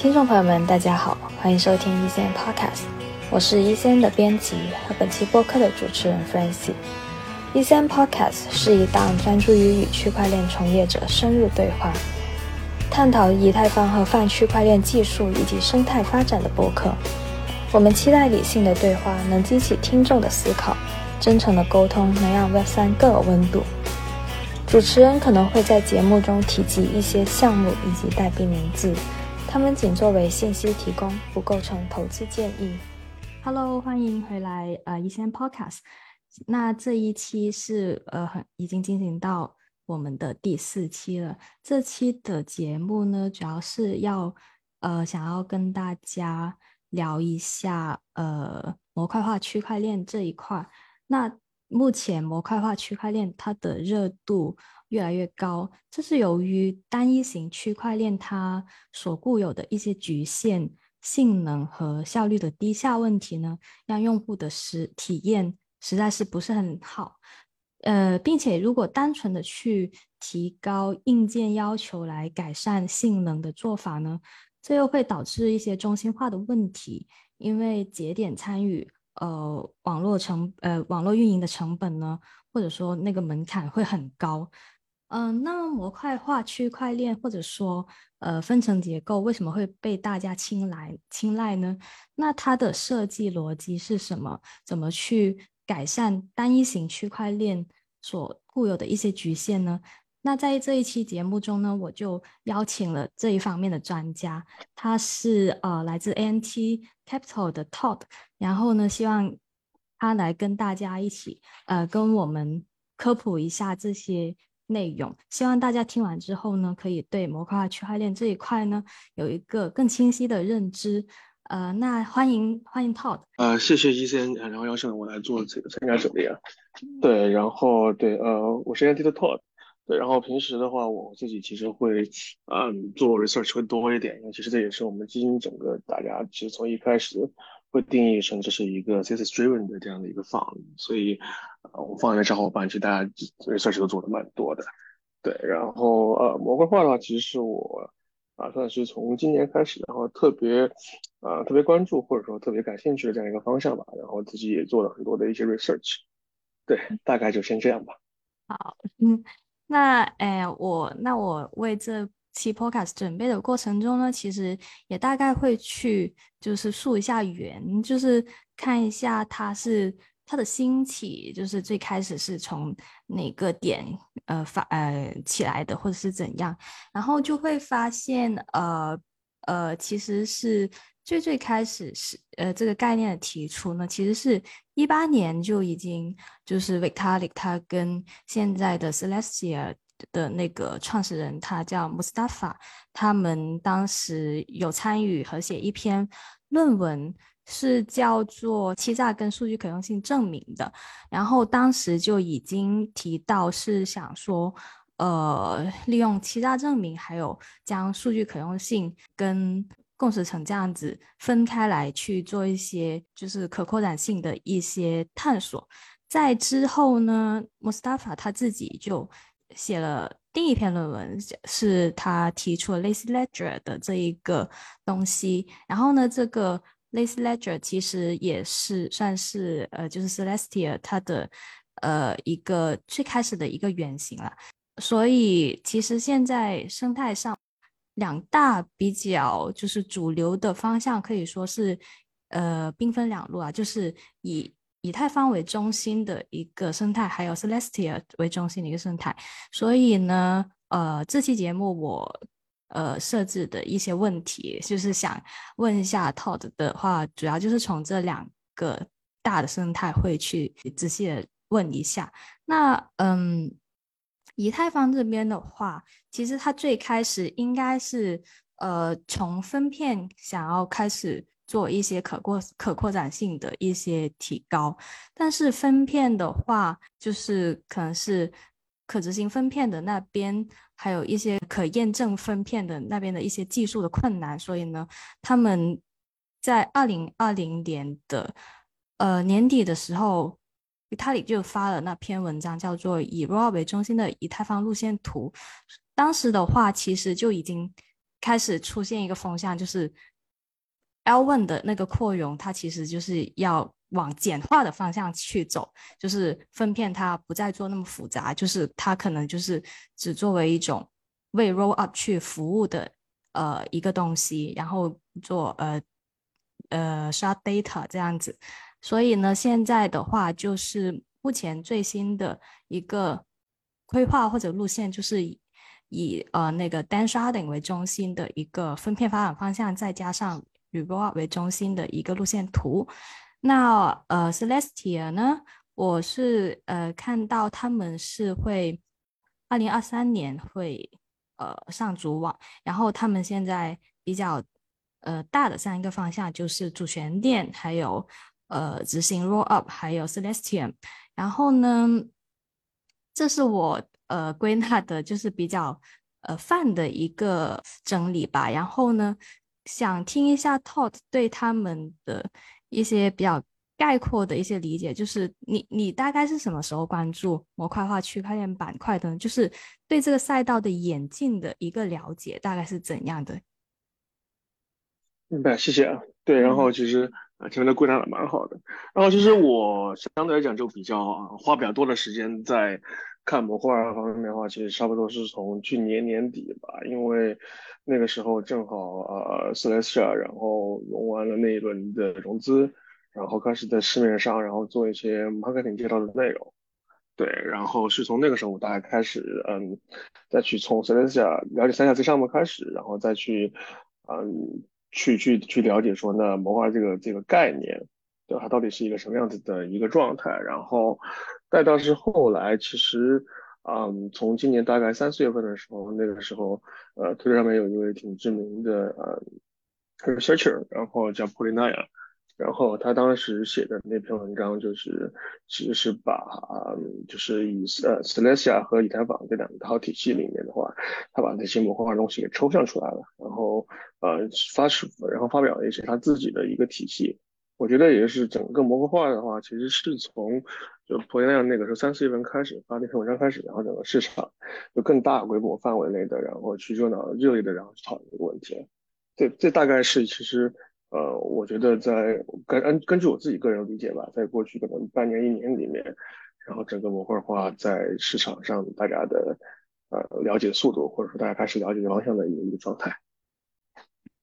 听众朋友们，大家好，欢迎收听一线 Podcast，我是一线的编辑和本期播客的主持人 Francie。一线 Podcast 是一档专注于与区块链从业者深入对话，探讨以太坊和泛区块链技术以及生态发展的播客。我们期待理性的对话能激起听众的思考，真诚的沟通能让 Web 三更有温度。主持人可能会在节目中提及一些项目以及代币名字，他们仅作为信息提供，不构成投资建议。Hello，欢迎回来，呃，一线 Podcast。那这一期是呃，很已经进行到我们的第四期了。这期的节目呢，主要是要呃，想要跟大家。聊一下呃模块化区块链这一块。那目前模块化区块链它的热度越来越高，这是由于单一型区块链它所固有的一些局限性能和效率的低下问题呢，让用户的实体验实在是不是很好。呃，并且如果单纯的去提高硬件要求来改善性能的做法呢？这又会导致一些中心化的问题，因为节点参与，呃，网络成，呃，网络运营的成本呢，或者说那个门槛会很高。嗯，那模块化区块链或者说呃分层结构为什么会被大家青睐青睐呢？那它的设计逻辑是什么？怎么去改善单一型区块链所固有的一些局限呢？那在这一期节目中呢，我就邀请了这一方面的专家，他是呃来自 ANT Capital 的 Todd，然后呢，希望他来跟大家一起呃跟我们科普一下这些内容，希望大家听完之后呢，可以对模块化区块链这一块呢有一个更清晰的认知。呃，那欢迎欢迎 Todd。呃，谢谢 ECN，，然后邀请我来做这个参加者的呀。对，然后对，呃，我是 ANT 的 Todd。对，然后平时的话，我自己其实会，嗯，做 research 会多一点，因为其实这也是我们基金整个大家其实从一开始会定义成这是一个 thesis driven 的这样的一个 fund，所以，呃，我放一个小伙伴，其实大家 research 都做的蛮多的。对，然后呃，模块化的话，其实是我啊算是从今年开始，然后特别啊特别关注或者说特别感兴趣的这样一个方向吧，然后自己也做了很多的一些 research。对，大概就先这样吧。好，嗯。那哎，我那我为这期 podcast 准备的过程中呢，其实也大概会去就是溯一下源，就是看一下它是它的兴起，就是最开始是从哪个点呃发呃起来的，或者是怎样，然后就会发现呃呃其实是。最最开始是呃这个概念的提出呢，其实是一八年就已经就是 Vitalik 他跟现在的 Celestia 的那个创始人他叫 Mustafa，他们当时有参与和写一篇论文，是叫做欺诈跟数据可用性证明的，然后当时就已经提到是想说，呃利用欺诈证明，还有将数据可用性跟共识层这样子分开来去做一些就是可扩展性的一些探索，在之后呢，Mustafa 他自己就写了第一篇论文，是他提出了 Lazy Ledger 的这一个东西。然后呢，这个 Lazy Ledger 其实也是算是呃，就是 Celestia 它的呃一个最开始的一个原型了。所以其实现在生态上。两大比较就是主流的方向，可以说是呃兵分两路啊，就是以以太坊为中心的一个生态，还有 Celestia 为中心的一个生态。所以呢，呃，这期节目我呃设置的一些问题，就是想问一下 Todd 的话，主要就是从这两个大的生态会去仔细的问一下。那嗯。以太坊这边的话，其实它最开始应该是呃从分片想要开始做一些可扩可扩展性的一些提高，但是分片的话，就是可能是可执行分片的那边，还有一些可验证分片的那边的一些技术的困难，所以呢，他们在二零二零年的呃年底的时候。他里就发了那篇文章，叫做《以 ROA 为中心的以太坊路线图》。当时的话，其实就已经开始出现一个风向，就是 L one 的那个扩容，它其实就是要往简化的方向去走，就是分片它不再做那么复杂，就是它可能就是只作为一种为 roll up 去服务的呃一个东西，然后做呃呃 shard data 这样子。所以呢，现在的话就是目前最新的一个规划或者路线，就是以呃那个 Dan Sharding 为中心的一个分片发展方向，再加上 r e v o l 为中心的一个路线图。那呃 Celestia 呢，我是呃看到他们是会二零二三年会呃上主网，然后他们现在比较呃大的三个方向就是主旋链，还有。呃，执行 roll up，还有 Celestia 然后呢，这是我呃归纳的，就是比较呃泛的一个整理吧。然后呢，想听一下 Todd 对他们的一些比较概括的一些理解，就是你你大概是什么时候关注模块化区块链板块的？就是对这个赛道的演进的一个了解，大概是怎样的？明白，谢谢啊。对，然后其实。啊，前面的归纳的蛮好的。然后其实我相对来讲就比较花比较多的时间在看模块方面的话，其实差不多是从去年年底吧，因为那个时候正好呃 Celestia 然后融完了那一轮的融资，然后开始在市面上然后做一些 marketing 介绍的内容。对，然后是从那个时候我大概开始嗯，再去从 Celestia 了解三下这项目开始，然后再去嗯。去去去了解说，那模块这个这个概念，对？它到底是一个什么样子的一个状态？然后，再到是后来，其实，嗯，从今年大概三四月份的时候，那个时候，呃，推特上面有一位挺知名的呃 researcher，然后叫 Polina。然后他当时写的那篇文章就是，其实是把，就是以呃 Celestia 和以太坊这两套体系里面的话，他把那些模块化东西给抽象出来了，然后呃发出，然后发表了一些他自己的一个体系。我觉得也是整个模块化的话，其实是从就普天亮那个时候三四月份开始发那篇文章开始，然后整个市场就更大规模范围内的，然后去热闹热烈的然后去讨论这个问题。这这大概是其实。呃，我觉得在根根根据我自己个人理解吧，在过去可能半年一年里面，然后整个模块化在市场上大家的呃了解速度，或者说大家开始了解方向的一个一个状态。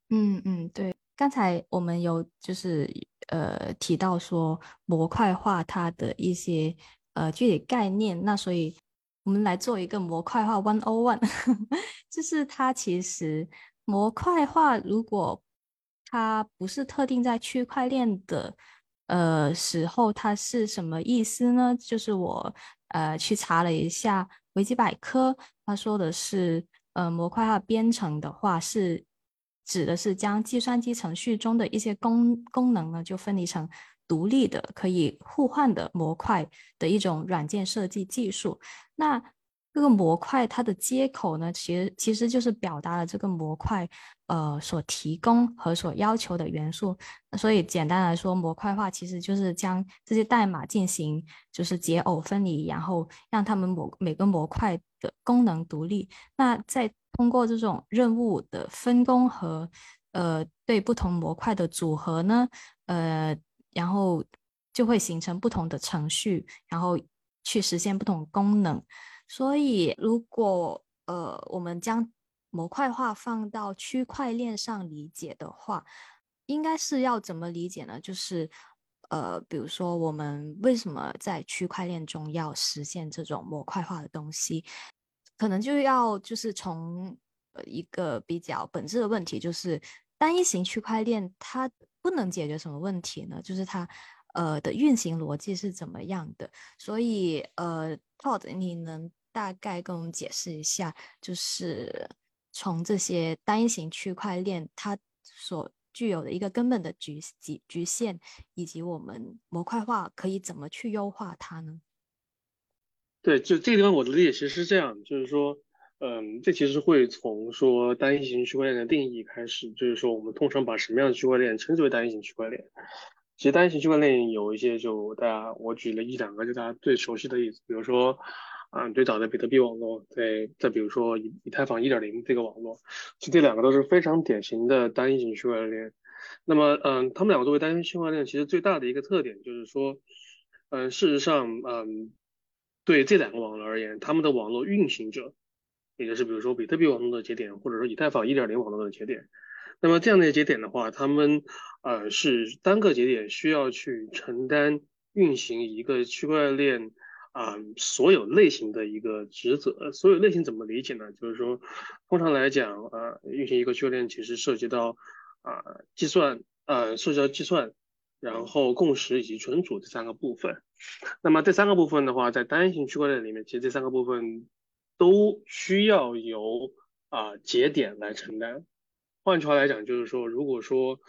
嗯嗯，对，刚才我们有就是呃提到说模块化它的一些呃具体概念，那所以我们来做一个模块化 one o one，就是它其实模块化如果它不是特定在区块链的呃时候，它是什么意思呢？就是我呃去查了一下维基百科，他说的是呃模块化编程的话，是指的是将计算机程序中的一些功功能呢，就分离成独立的可以互换的模块的一种软件设计技术。那这个模块它的接口呢，其实其实就是表达了这个模块呃所提供和所要求的元素。所以简单来说，模块化其实就是将这些代码进行就是解耦分离，然后让他们模每个模块的功能独立。那在通过这种任务的分工和呃对不同模块的组合呢，呃，然后就会形成不同的程序，然后去实现不同功能。所以，如果呃我们将模块化放到区块链上理解的话，应该是要怎么理解呢？就是呃，比如说我们为什么在区块链中要实现这种模块化的东西，可能就要就是从呃一个比较本质的问题，就是单一型区块链它不能解决什么问题呢？就是它呃的运行逻辑是怎么样的？所以呃，Todd，你能大概跟我们解释一下，就是从这些单一型区块链它所具有的一个根本的局局局限，以及我们模块化可以怎么去优化它呢？对，就这个地方我的理解其实是这样，就是说，嗯，这其实会从说单一型区块链的定义开始，就是说我们通常把什么样的区块链称之为单一型区块链？其实单一型区块链有一些，就大家我举了一两个，就大家最熟悉的例子，比如说。嗯最早的比特币网络，再再比如说以以太坊一点零这个网络，其实这两个都是非常典型的单一型区块链。那么，嗯，他们两个作为单一区块链，其实最大的一个特点就是说，嗯，事实上，嗯，对这两个网络而言，他们的网络运行者，也就是比如说比特币网络的节点，或者说以太坊一点零网络的节点，那么这样的节点的话，他们呃是单个节点需要去承担运行一个区块链啊所有类型的一个职责。所有类型怎么理解呢？就是说，通常来讲，呃，运行一个区块链其实涉及到啊计算，呃，涉及到计算，然后共识以及存储这三个部分。那么这三个部分的话，在单行区块链里面，其实这三个部分都需要由啊节点来承担。换句话来讲，就是说，如果说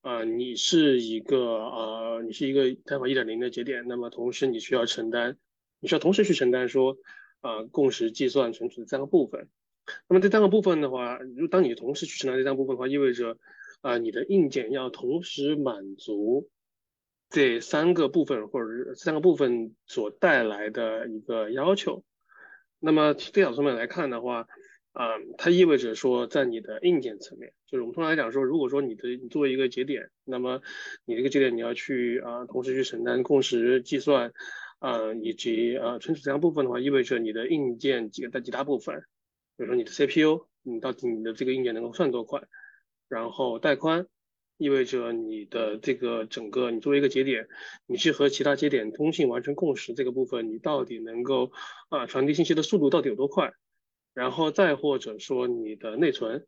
呃你是一个呃你是一个以太坊一点零的节点，那么同时你需要承担，你需要同时去承担说呃共识、计算、存储的三个部分。那么这三个部分的话，如当你同时去承担这三个部分的话，意味着啊你的硬件要同时满足。这三个部分或者是三个部分所带来的一个要求，那么最小层面来看的话，啊，它意味着说，在你的硬件层面，就是我们通常来讲说，如果说你的你作为一个节点，那么你这个节点你要去啊，同时去承担共识、计算，啊，以及啊存储这样部分的话，意味着你的硬件几个大几大部分，比如说你的 CPU，你到底你的这个硬件能够算多快，然后带宽。意味着你的这个整个，你作为一个节点，你去和其他节点通信完成共识这个部分，你到底能够啊传递信息的速度到底有多快？然后再或者说你的内存，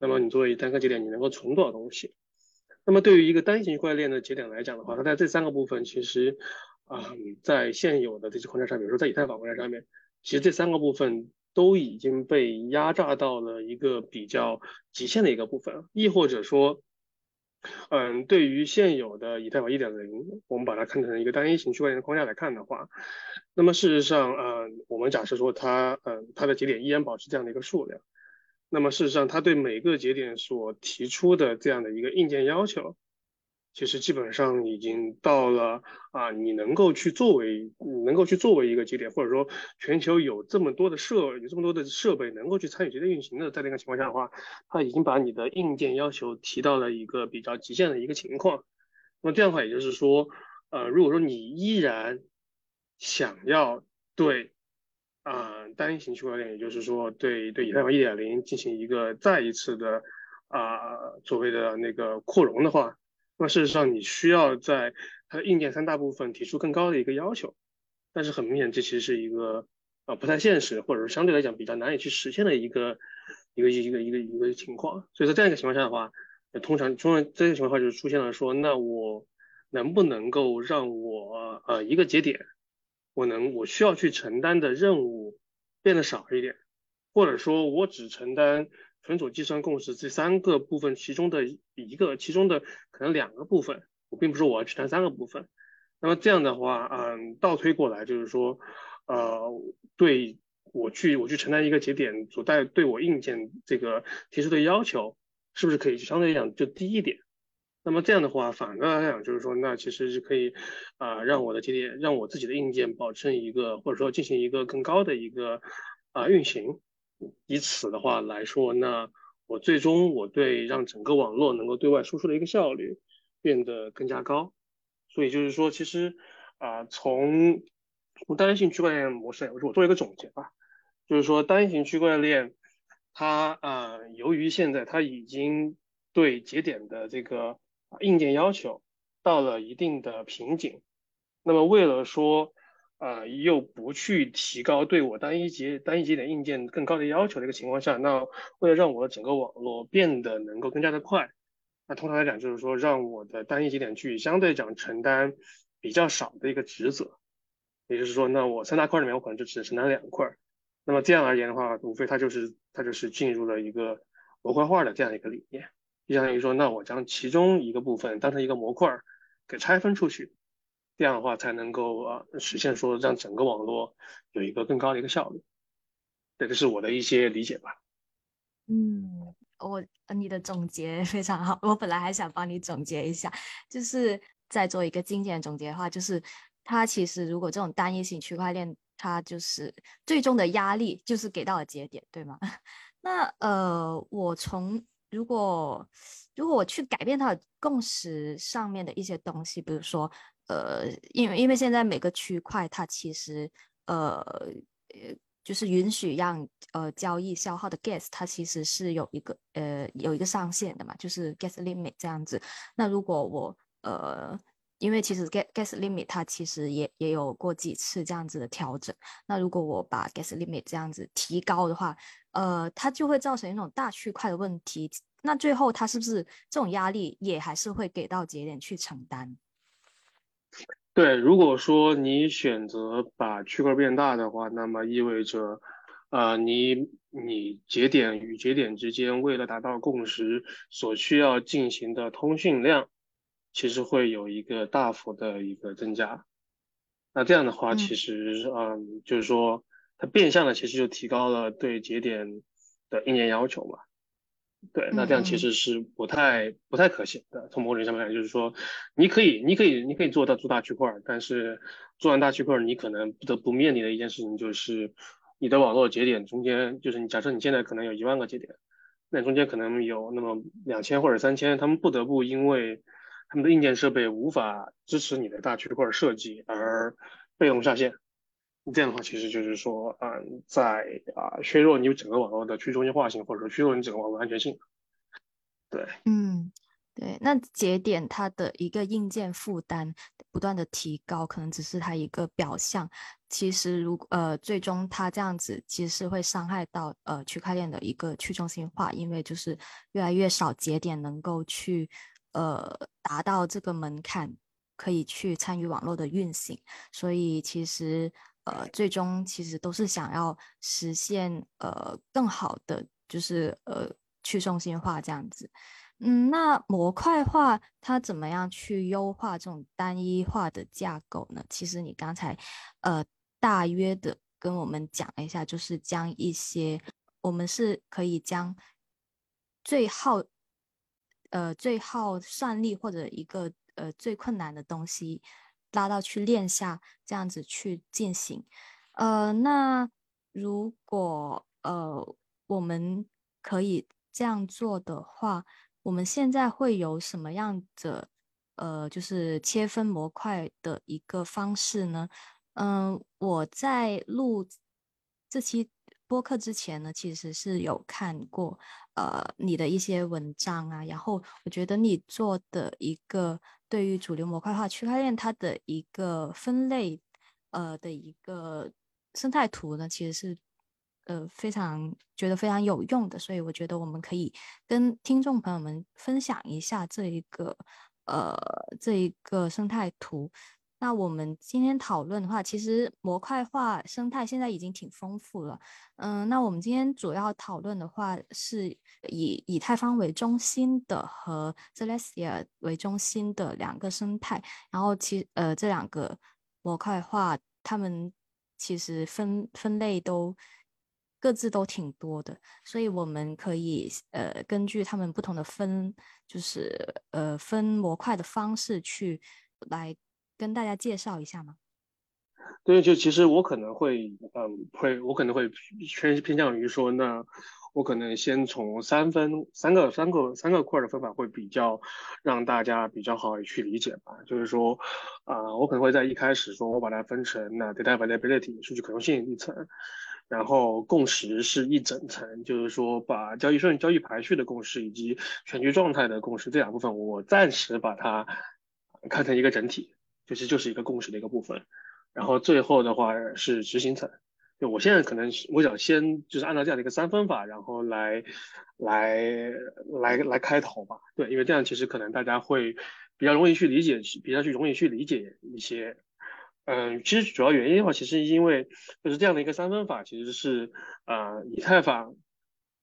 那么你作为单个节点，你能够存多少东西？那么对于一个单行区块链的节点来讲的话，它在这三个部分其实啊，在现有的这些框架上，比如说在以太坊框架上面，其实这三个部分都已经被压榨到了一个比较极限的一个部分，亦或者说。嗯，对于现有的以太坊1.0，我们把它看成一个单一型区块链的框架来看的话，那么事实上，嗯，我们假设说它，嗯，它的节点依然保持这样的一个数量，那么事实上，它对每个节点所提出的这样的一个硬件要求。其实基本上已经到了啊，你能够去作为，你能够去作为一个节点，或者说全球有这么多的设，有这么多的设备能够去参与节点运行的，在那个情况下的话，它已经把你的硬件要求提到了一个比较极限的一个情况。那么这样的话，也就是说，呃，如果说你依然想要对啊单行区块链，也就是说对对以太坊一点零进行一个再一次的啊所谓的那个扩容的话，那事实上，你需要在它的硬件三大部分提出更高的一个要求，但是很明显，这其实是一个啊不太现实，或者说相对来讲比较难以去实现的一个一个一个一个一个情况。所以在这样一个情况下的话，通常通常这个情况就出现了说，那我能不能够让我呃一个节点，我能我需要去承担的任务变得少一点，或者说我只承担。存储、计算、共识这三个部分，其中的一个，其中的可能两个部分，我并不是我要去谈三个部分。那么这样的话，嗯，倒推过来就是说，呃，对我去我去承担一个节点所带对我硬件这个提出的要求，是不是可以相对来讲就低一点？那么这样的话，反过来讲就是说，那其实是可以啊，让我的节点，让我自己的硬件保证一个，或者说进行一个更高的一个啊运行。以此的话来说，那我最终我对让整个网络能够对外输出的一个效率变得更加高。所以就是说，其实啊，从从单行区块链模式，我我做一个总结吧，就是说单行区块链它啊，由于现在它已经对节点的这个硬件要求到了一定的瓶颈，那么为了说。啊，又不去提高对我单一节单一节点硬件更高的要求的一个情况下，那为了让我的整个网络变得能够更加的快，那通常来讲就是说让我的单一节点去相对讲承担比较少的一个职责，也就是说，那我三大块里面我可能就只承担两块，那么这样而言的话，无非它就是它就是进入了一个模块化的这样一个理念，就相当于说，那我将其中一个部分当成一个模块给拆分出去。这样的话才能够啊实现说让整个网络有一个更高的一个效率，这个是我的一些理解吧。嗯，我你的总结非常好，我本来还想帮你总结一下，就是再做一个精简总结的话，就是它其实如果这种单一型区块链。它就是最终的压力就是给到了节点，对吗？那呃，我从如果如果我去改变它的共识上面的一些东西，比如说呃，因为因为现在每个区块它其实呃呃就是允许让呃交易消耗的 gas，它其实是有一个呃有一个上限的嘛，就是 gas limit 这样子。那如果我呃因为其实 gas gas limit 它其实也也有过几次这样子的调整。那如果我把 gas limit 这样子提高的话，呃，它就会造成一种大区块的问题。那最后它是不是这种压力也还是会给到节点去承担？对，如果说你选择把区块变大的话，那么意味着，呃，你你节点与节点之间为了达到共识所需要进行的通讯量。其实会有一个大幅的一个增加，那这样的话，其实嗯，就是说它变相的其实就提高了对节点的硬件要求嘛。对，那这样其实是不太不太可行的。从某种意义上来讲，就是说你可以你可以你可以做到做大区块，但是做完大区块，你可能不得不面临的一件事情就是你的网络节点中间，就是你假设你现在可能有一万个节点，那中间可能有那么两千或者三千，他们不得不因为他们的硬件设备无法支持你的大区块设计，而被动下线。这样的话，其实就是说，嗯，在啊削弱你整个网络的去中心化性，或者说削弱你整个网络安全性。对，嗯，对。那节点它的一个硬件负担不断的提高，可能只是它一个表象。其实，如呃，最终它这样子其实是会伤害到呃区块链的一个去中心化，因为就是越来越少节点能够去。呃，达到这个门槛，可以去参与网络的运行，所以其实呃，最终其实都是想要实现呃更好的，就是呃去中心化这样子。嗯，那模块化它怎么样去优化这种单一化的架构呢？其实你刚才呃大约的跟我们讲了一下，就是将一些我们是可以将最耗。呃，最耗算力或者一个呃最困难的东西，拉到去练下这样子去进行。呃，那如果呃我们可以这样做的话，我们现在会有什么样的呃就是切分模块的一个方式呢？嗯，我在录这期。播客之前呢，其实是有看过呃你的一些文章啊，然后我觉得你做的一个对于主流模块化区块链它的一个分类呃的一个生态图呢，其实是呃非常觉得非常有用的，所以我觉得我们可以跟听众朋友们分享一下这一个呃这一个生态图。那我们今天讨论的话，其实模块化生态现在已经挺丰富了。嗯，那我们今天主要讨论的话，是以以太坊为中心的和 Celestia 为中心的两个生态。然后其呃这两个模块化，他们其实分分类都各自都挺多的，所以我们可以呃根据他们不同的分，就是呃分模块的方式去来。跟大家介绍一下吗？对，就其实我可能会，嗯，会我可能会偏偏向于说，那我可能先从三分三个三个三个块的分法会比较让大家比较好去理解吧。就是说，啊，我可能会在一开始说我把它分成那 data availability 数据可用性一层，然后共识是一整层，就是说把交易顺交易排序的共识以及全局状态的共识这两部分，我暂时把它看成一个整体。其实就是一个共识的一个部分，然后最后的话是执行层。就我现在可能我想先就是按照这样的一个三分法，然后来来来来开头吧。对，因为这样其实可能大家会比较容易去理解，比较去容易去理解一些。嗯，其实主要原因的话，其实因为就是这样的一个三分法，其实是呃以太坊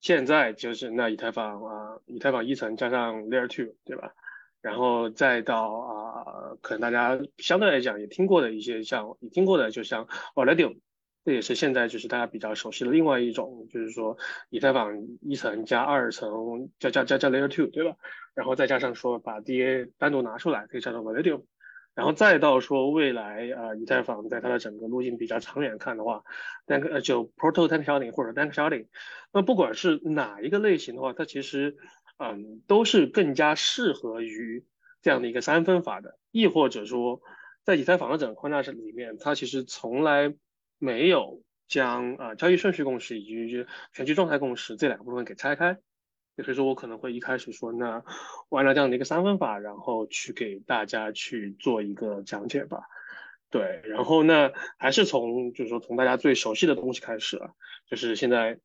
现在就是那以太坊啊，以太坊一层加上 Layer Two，对吧？然后再到啊，可能大家相对来讲也听过的一些，像你听过的，就像 v a l i d i u m 这也是现在就是大家比较熟悉的另外一种，就是说以太坊一层加二层加加加加 Layer Two，对吧？然后再加上说把 DA 单独拿出来，可以叫做 v a l i d i u m 然后再到说未来啊，以太坊在它的整个路径比较长远看的话，单个呃就 proto tank sharding 或者 tank sharding，那不管是哪一个类型的话，它其实嗯都是更加适合于这样的一个三分法的，亦或者说在以太坊的整个框架里面，它其实从来没有将啊交易顺序共识以及全局状态共识这两个部分给拆开。所以说我可能会一开始说，那我按照这样的一个三分法，然后去给大家去做一个讲解吧。对，然后呢，还是从就是说从大家最熟悉的东西开始啊，就是现在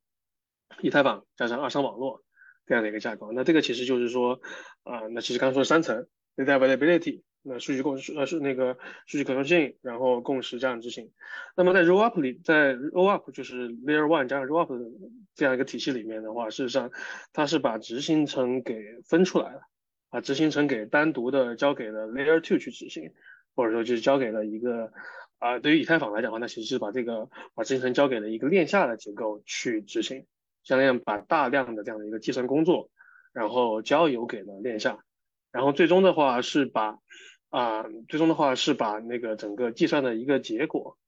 以太坊加上二层网络这样的一个架构。那这个其实就是说啊，那其实刚刚说三层，data availability。那数据共识呃是那个数据可用性，然后共识这样执行。那么在 Rollup 里，在 Rollup 就是 Layer One 加上 Rollup 的这样一个体系里面的话，事实上它是把执行层给分出来了，把执行层给单独的交给了 Layer Two 去执行，或者说就是交给了一个啊，对于以太坊来讲的话，那其实是把这个把执行层交给了一个链下的结构去执行，相当于把大量的这样的一个计算工作，然后交由给了链下，然后最终的话是把啊，最终的话是把那个整个计算的一个结果，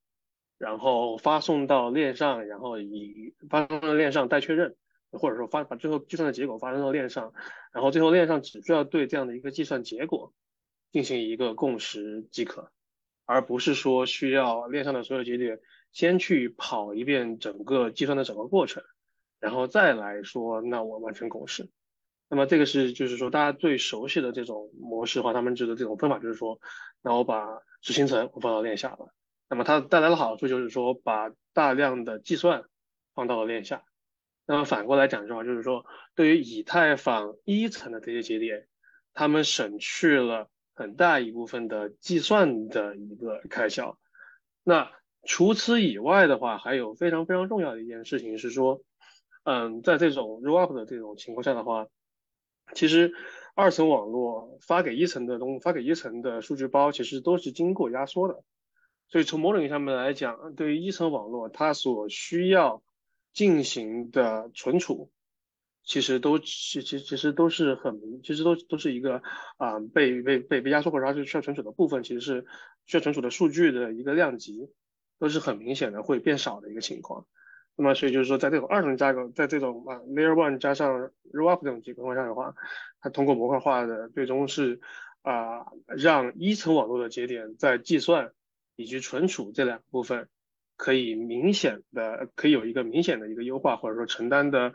然后发送到链上，然后以发送到链上待确认，或者说发把最后计算的结果发送到链上，然后最后链上只需要对这样的一个计算结果进行一个共识即可，而不是说需要链上的所有节点先去跑一遍整个计算的整个过程，然后再来说那我完成共识。那么这个是就是说大家最熟悉的这种模式化他们制的这种分法，就是说，那我把执行层我放到链下了，那么它带来的好处就是说把大量的计算放到了链下。那么反过来讲的话，就是说对于以太坊一层的这些节点，他们省去了很大一部分的计算的一个开销。那除此以外的话，还有非常非常重要的一件事情是说，嗯，在这种 rollup 的这种情况下的话。其实，二层网络发给一层的东，发给一层的数据包，其实都是经过压缩的。所以从某种意义上面来讲，对于一层网络，它所需要进行的存储，其实都其其其实都是很，其实都都是一个啊被被被被压缩或者它是需要存储的部分，其实是需要存储的数据的一个量级，都是很明显的会变少的一个情况。那么，所以就是说，在这种二层架构，在这种啊 Layer One 加上 Rollup 这种情况下的话，它通过模块化的最终是啊，让一层网络的节点在计算以及存储这两部分可以明显的可以有一个明显的一个优化，或者说承担的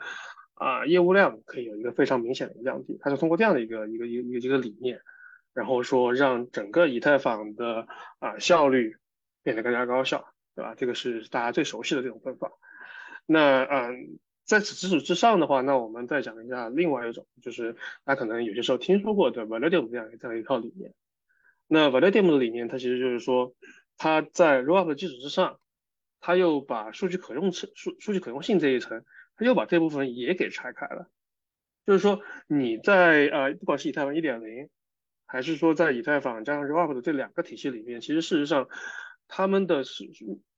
啊业务量可以有一个非常明显的一个降低。它是通过这样的一个一个一个一个一个理念，然后说让整个以太坊的啊效率变得更加高效，对吧？这个是大家最熟悉的这种分法。那嗯，在此基础之上的话，那我们再讲一下另外一种，就是大家可能有些时候听说过的 Validium 这样这样一套理念。那 Validium 的理念，它其实就是说，它在 Rollup 的基础之上，它又把数据可用层、数数据可用性这一层，它又把这部分也给拆开了。就是说，你在呃，不管是以太坊1.0，还是说在以太坊加上 Rollup 的这两个体系里面，其实事实上。他们的是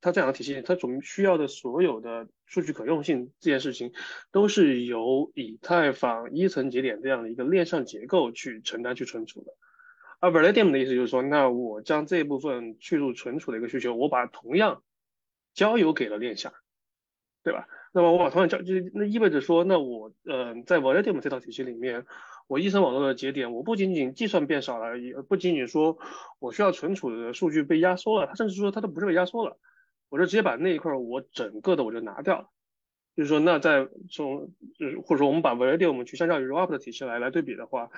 它这样的体系，它总需要的所有的数据可用性这件事情，都是由以太坊一层节点这样的一个链上结构去承担去存储的。而 Validium 的意思就是说，那我将这部分去入存储的一个需求，我把同样交由给了链下，对吧？那么我把同样交，就那意味着说，那我呃在 Validium 这套体系里面。我一层网络的节点，我不仅仅计算变少了，也不仅仅说我需要存储的数据被压缩了，它甚至说它都不是被压缩了，我就直接把那一块我整个的我就拿掉了。就是说，那在从就是或者说我们把 Validium 去相较于 Rollup 的体系来来对比的话，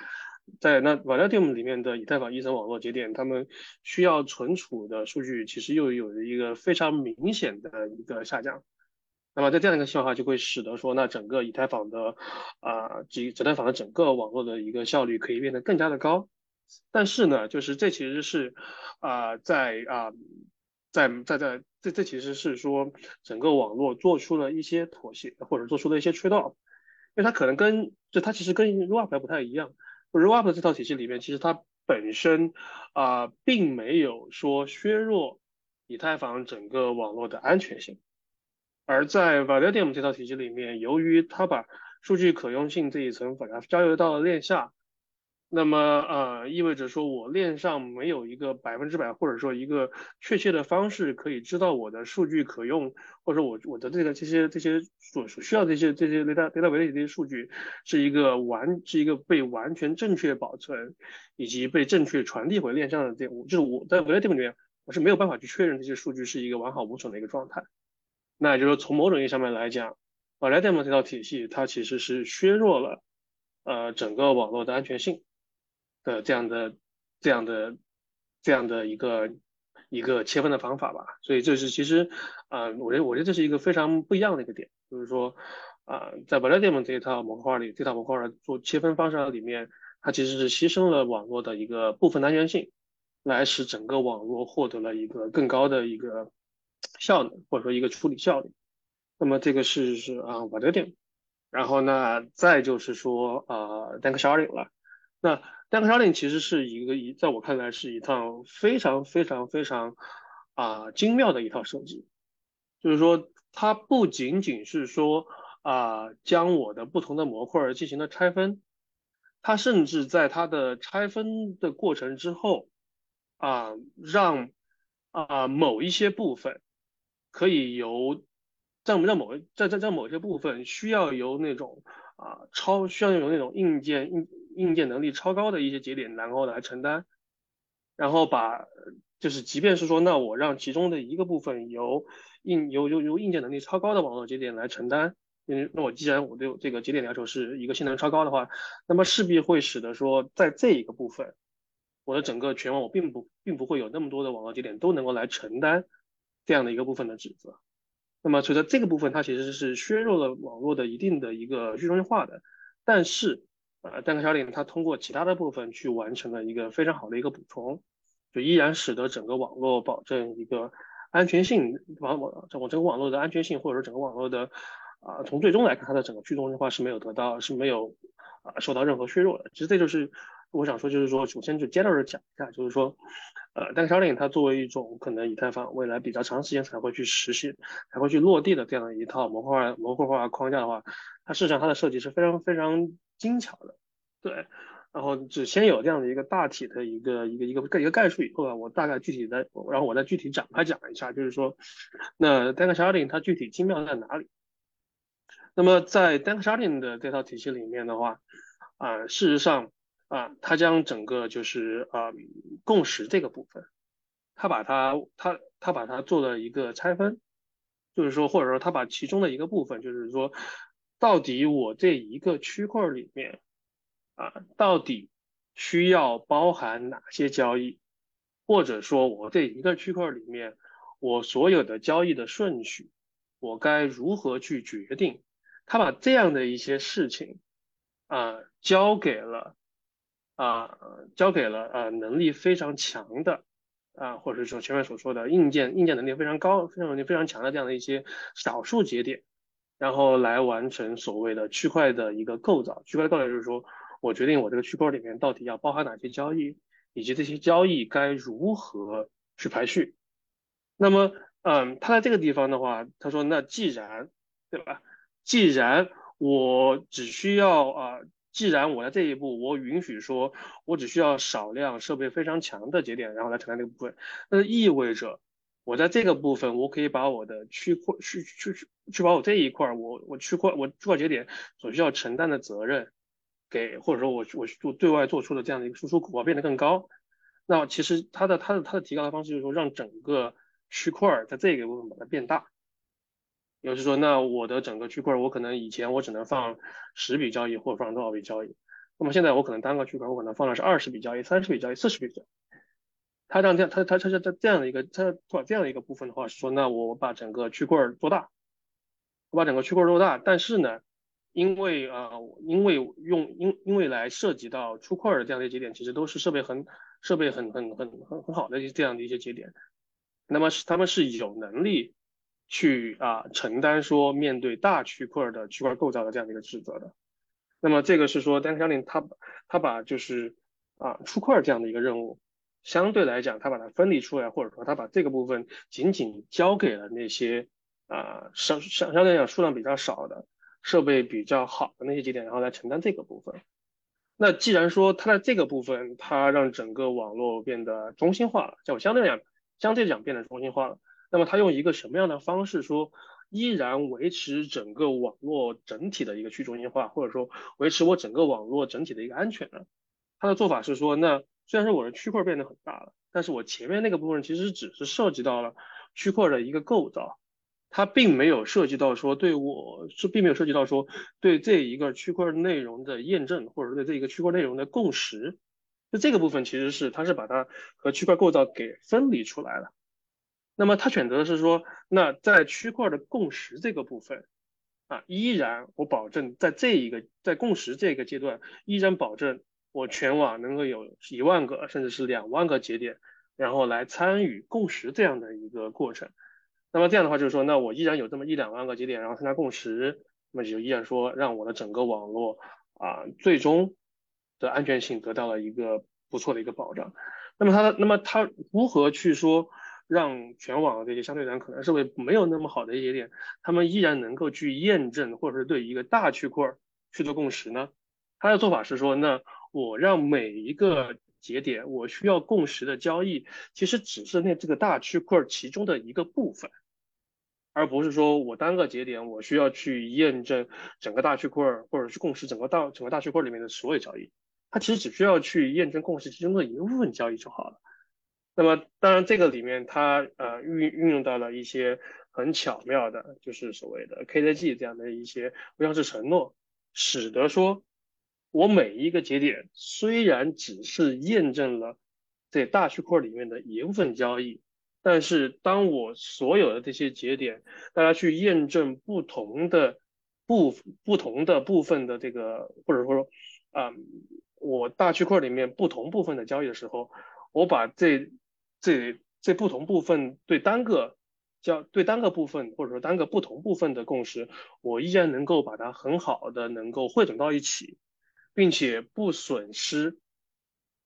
在那 Validium 里面的以太坊一层网络节点，他们需要存储的数据其实又有一个非常明显的一个下降。那么在这样一个情况下，就会使得说，那整个以太坊的啊，以太坊的整个网络的一个效率可以变得更加的高。但是呢，就是这其实是啊，在啊，在在在这这其实是说整个网络做出了一些妥协，或者做出了一些 trade off，因为它可能跟就它其实跟 Rollup 不太一样。Rollup 这套体系里面，其实它本身啊，并没有说削弱以太坊整个网络的安全性。而在 Validium 这套体系里面，由于它把数据可用性这一层把它交流到了链下，那么呃，意味着说我链上没有一个百分之百，或者说一个确切的方式可以知道我的数据可用，或者我我的这个这些这些所所需要这些这些 data data value 这些数据是一个完是一个被完全正确保存以及被正确传递回链上的这，就是我在 validity 里面我是没有办法去确认这些数据是一个完好无损的一个状态。那也就是说，从某种意义上面来讲，validity 这套体系它其实是削弱了呃整个网络的安全性。的这样的、这样的、这样的一个一个切分的方法吧，所以这是其实啊，我觉得我觉得这是一个非常不一样的一个点，就是说啊，在 v a l i d a m 这一套模块里，这套模块做切分方式里面，它其实是牺牲了网络的一个部分的安全性，来使整个网络获得了一个更高的一个效能，或者说一个处理效率。那么这个是是啊 v a l i d a m 然后呢，再就是说啊 d a n k Sharding 了，那。d a n k Sharding 其实是一个一，在我看来是一套非常非常非常啊精妙的一套设计，就是说它不仅仅是说啊将我的不同的模块进行了拆分，它甚至在它的拆分的过程之后啊让啊某一些部分可以由在让某在在在某些部分需要由那种啊超需要有那种硬件硬。硬件能力超高的一些节点，然后来承担，然后把就是即便是说，那我让其中的一个部分由硬由由由硬件能力超高的网络节点来承担，嗯，那我既然我对这个节点要求是一个性能超高的话，那么势必会使得说，在这一个部分，我的整个全网我并不并不会有那么多的网络节点都能够来承担这样的一个部分的指责，那么随着这个部分它其实是削弱了网络的一定的一个去中心化的，但是。呃，单个小领它通过其他的部分去完成了一个非常好的一个补充，就依然使得整个网络保证一个安全性，网网整个整个网络的安全性，或者说整个网络的啊，从最终来看，它的整个去中心化是没有得到，是没有啊受到任何削弱的。其实这就是我想说，就是说，首先就 general 讲一下，就是说，呃，单个小领它作为一种可能以太坊未来比较长时间才会去实现、才会去落地的这样的一套模块化模块化框架的话，它事实上它的设计是非常非常。精巧的，对，然后只先有这样的一个大体的一个一个一个一个概述以后啊，我大概具体的，然后我再具体展开讲一下，就是说，那 Dank Sharding 它具体精妙在哪里？那么在 Dank Sharding 的这套体系里面的话，啊，事实上啊，它将整个就是啊共识这个部分，它把它它它把它做了一个拆分，就是说或者说它把其中的一个部分，就是说。到底我这一个区块里面啊，到底需要包含哪些交易？或者说，我这一个区块里面，我所有的交易的顺序，我该如何去决定？他把这样的一些事情啊，交给了啊，交给了呃能力非常强的啊，或者说前面所说的硬件硬件能力非常高、非常能力非常强的这样的一些少数节点。然后来完成所谓的区块的一个构造。区块构造就是说我决定我这个区块里面到底要包含哪些交易，以及这些交易该如何去排序。那么，嗯，他在这个地方的话，他说，那既然，对吧？既然我只需要啊，既然我在这一步我允许说我只需要少量设备非常强的节点，然后来承担这个部分，那意味着。我在这个部分，我可以把我的区块去去去去把我这一块，我我区块我区块节点所需要承担的责任，给或者说我我做对外做出的这样的一个输出口变得更高。那其实它的它的它的提高的方式就是说，让整个区块在这个部分把它变大。也就是说，那我的整个区块，我可能以前我只能放十笔交易或者放多少笔交易，那么现在我可能单个区块我可能放的是二十笔交易、三十笔交易、四十笔交易。它让这样，它它它是这样的一个，它做这样的一个部分的话，是说，那我把整个区块做大，我把整个区块做大，但是呢，因为啊，因为用因因为来涉及到出块的这样的节点，其实都是设备很设备很很很很很好的这样的一些节点，那么是他们是有能力去啊承担说面对大区块的区块构造的这样的一个职责的，那么这个是说，单向令他他把就是啊出块这样的一个任务。相对来讲，他把它分离出来，或者说他把这个部分仅仅交给了那些啊相相相对来讲数量比较少的设备比较好的那些节点，然后来承担这个部分。那既然说它在这个部分，它让整个网络变得中心化了，就相对来讲，相对讲变得中心化了，那么它用一个什么样的方式说，依然维持整个网络整体的一个去中心化，或者说维持我整个网络整体的一个安全呢？它的做法是说，那虽然说我的区块变得很大了，但是我前面那个部分其实只是涉及到了区块的一个构造。它并没有涉及到说对我是并没有涉及到说对这一个区块内容的验证，或者对这一个区块内容的共识，就这个部分其实是它是把它和区块构造给分离出来了。那么他选择的是说，那在区块的共识这个部分啊，依然我保证在这一个在共识这个阶段，依然保证我全网能够有一万个甚至是两万个节点，然后来参与共识这样的一个过程。那么这样的话，就是说，那我依然有这么一两万个节点，然后参加共识，那么就依然说，让我的整个网络啊，最终的安全性得到了一个不错的一个保障。那么它，那么它如何去说，让全网这些相对来讲可能是为没有那么好的一些点，他们依然能够去验证，或者是对一个大区块去做共识呢？他的做法是说，那我让每一个节点我需要共识的交易，其实只是那这个大区块其中的一个部分，而不是说我单个节点我需要去验证整个大区块或者是共识整个大整个大区块里面的所有交易，它其实只需要去验证共识其中的一部分交易就好了。那么当然这个里面它呃运运用到了一些很巧妙的，就是所谓的 KZG 这样的一些不像是承诺，使得说。我每一个节点虽然只是验证了这大区块里面的一部分交易，但是当我所有的这些节点，大家去验证不同的部不同的部分的这个，或者说啊，我大区块里面不同部分的交易的时候，我把这这这不同部分对单个叫对单个部分或者说单个不同部分的共识，我依然能够把它很好的能够汇总到一起。并且不损失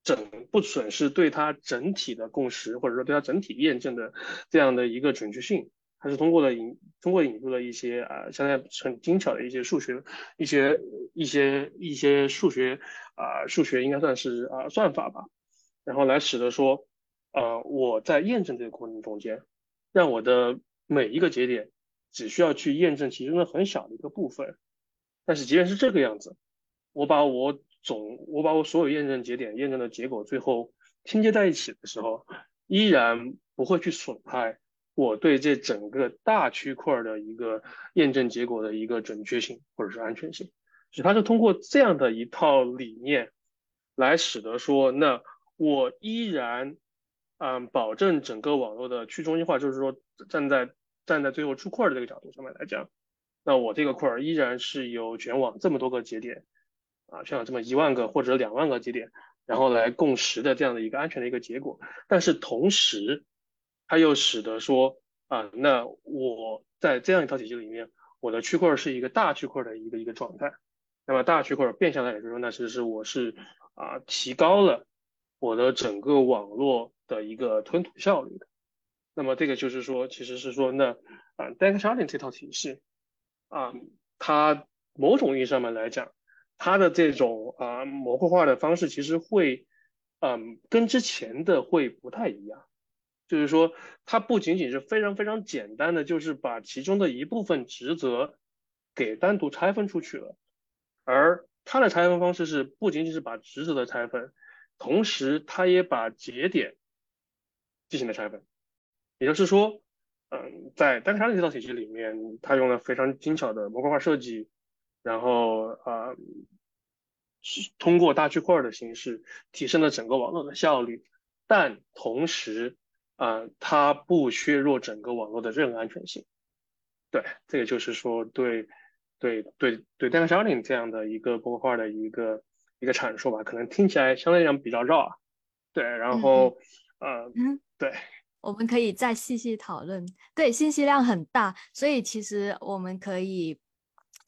整不损失对它整体的共识，或者说对它整体验证的这样的一个准确性，它是通过了引通过引入了一些啊，相当很精巧的一些数学一些一些一些数学啊数学应该算是啊算法吧，然后来使得说呃我在验证这个过程中间，让我的每一个节点只需要去验证其中的很小的一个部分，但是即便是这个样子。我把我总我把我所有验证节点验证的结果最后拼接在一起的时候，依然不会去损害我对这整个大区块的一个验证结果的一个准确性或者是安全性。所以它是通过这样的一套理念来使得说，那我依然嗯保证整个网络的去中心化，就是说站在站在最后出块的这个角度上面来讲，那我这个块依然是由全网这么多个节点。啊，像这么一万个或者两万个节点，然后来共识的这样的一个安全的一个结果，但是同时，它又使得说啊，那我在这样一套体系里面，我的区块是一个大区块的一个一个状态，那么大区块变相来说，那其实是我是啊提高了我的整个网络的一个吞吐效率的，那么这个就是说，其实是说那啊 d a n k sharding 这套体系啊，它某种意义上面来讲。它的这种啊模块化的方式其实会，嗯，跟之前的会不太一样，就是说它不仅仅是非常非常简单的，就是把其中的一部分职责给单独拆分出去了，而它的拆分方式是不仅仅是把职责的拆分，同时它也把节点进行了拆分，也就是说，嗯，在单杀这套体系里面，它用了非常精巧的模块化设计。然后啊，通过大区块的形式提升了整个网络的效率，但同时啊，它不削弱整个网络的任何安全性。对，这个就是说，对，对，对，对 d a t sharding 这样的一个模块化的一个一个阐述吧，可能听起来相对来讲比较绕啊。对，然后呃，对，我们可以再细细讨论。对，信息量很大，所以其实我们可以。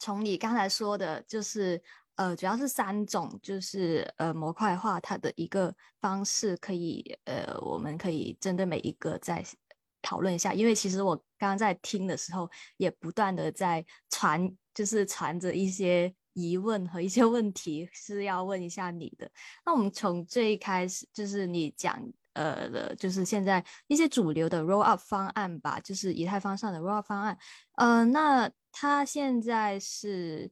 从你刚才说的，就是呃，主要是三种，就是呃模块化它的一个方式，可以呃，我们可以针对每一个再讨论一下。因为其实我刚刚在听的时候，也不断的在传，就是传着一些疑问和一些问题是要问一下你的。那我们从最开始就是你讲呃的，就是现在一些主流的 roll up 方案吧，就是以太坊上的 roll up 方案。呃，那它现在是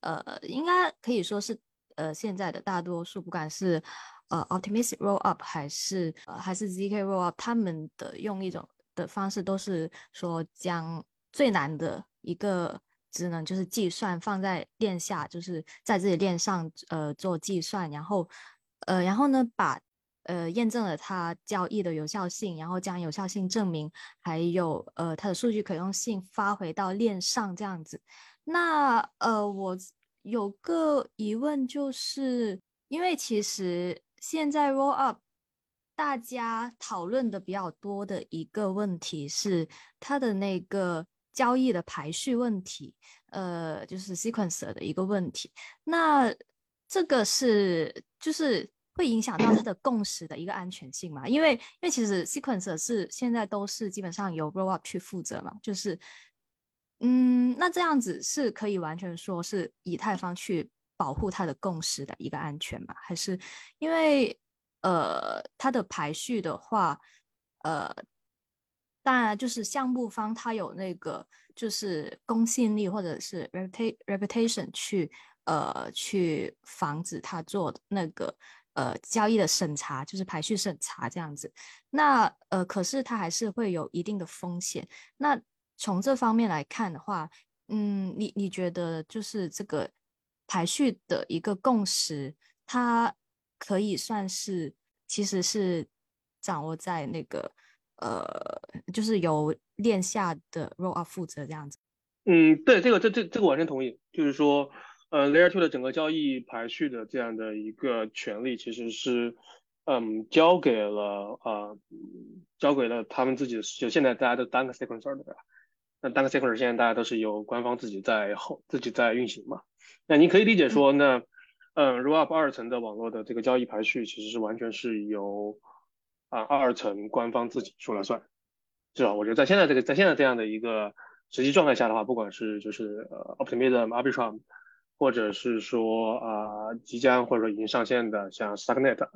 呃，应该可以说是呃，现在的大多数，不管是呃 optimistic roll up 还是呃还是 zk roll up，他们的用一种的方式都是说将最难的一个。职能就是计算放在链下，就是在自己链上呃做计算，然后呃然后呢把呃验证了它交易的有效性，然后将有效性证明还有呃它的数据可用性发回到链上这样子。那呃我有个疑问，就是因为其实现在 roll up 大家讨论的比较多的一个问题是它的那个。交易的排序问题，呃，就是 sequencer 的一个问题。那这个是就是会影响到它的共识的一个安全性嘛？因为因为其实 sequence 是现在都是基本上由 roll up 去负责嘛，就是嗯，那这样子是可以完全说是以太坊去保护它的共识的一个安全嘛？还是因为呃它的排序的话，呃。当然，就是项目方他有那个就是公信力或者是 reputation 去呃去防止他做那个呃交易的审查，就是排序审查这样子。那呃，可是它还是会有一定的风险。那从这方面来看的话，嗯，你你觉得就是这个排序的一个共识，它可以算是其实是掌握在那个。呃，就是由链下的 roll up 负责这样子。嗯，对，这个这这这个完全同意。就是说，呃，layer two 的整个交易排序的这样的一个权利，其实是嗯交给了呃交给了他们自己的。就现在大家都单个 sequencer 对吧？那单个 sequencer 现在大家都是由官方自己在后自己在运行嘛。那你可以理解说，那嗯 roll up 二层的网络的这个交易排序，其实是完全是由。啊，二层官方自己说了算，至少？我觉得在现在这个，在现在这样的一个实际状态下的话，不管是就是呃，Optimism、Arbitrum，或者是说啊，即将或者说已经上线的像 Stacknet、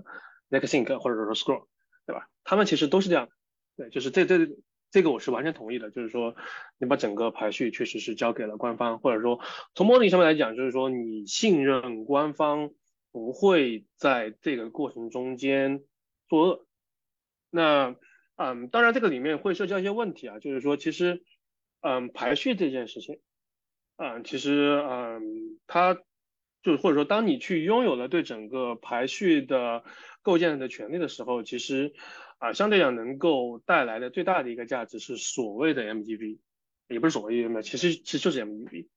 Nextink 或者说 Scroll，对吧？他们其实都是这样，对，就是这这这个我是完全同意的，就是说你把整个排序确实是交给了官方，或者说从某种意义上面来讲，就是说你信任官方不会在这个过程中间作恶。那，嗯，当然这个里面会涉及到一些问题啊，就是说，其实，嗯，排序这件事情，嗯，其实，嗯，它就是或者说，当你去拥有了对整个排序的构建的权利的时候，其实，啊，相对讲能够带来的最大的一个价值是所谓的 MGB，也不是所谓的，其实其实就是 MGB，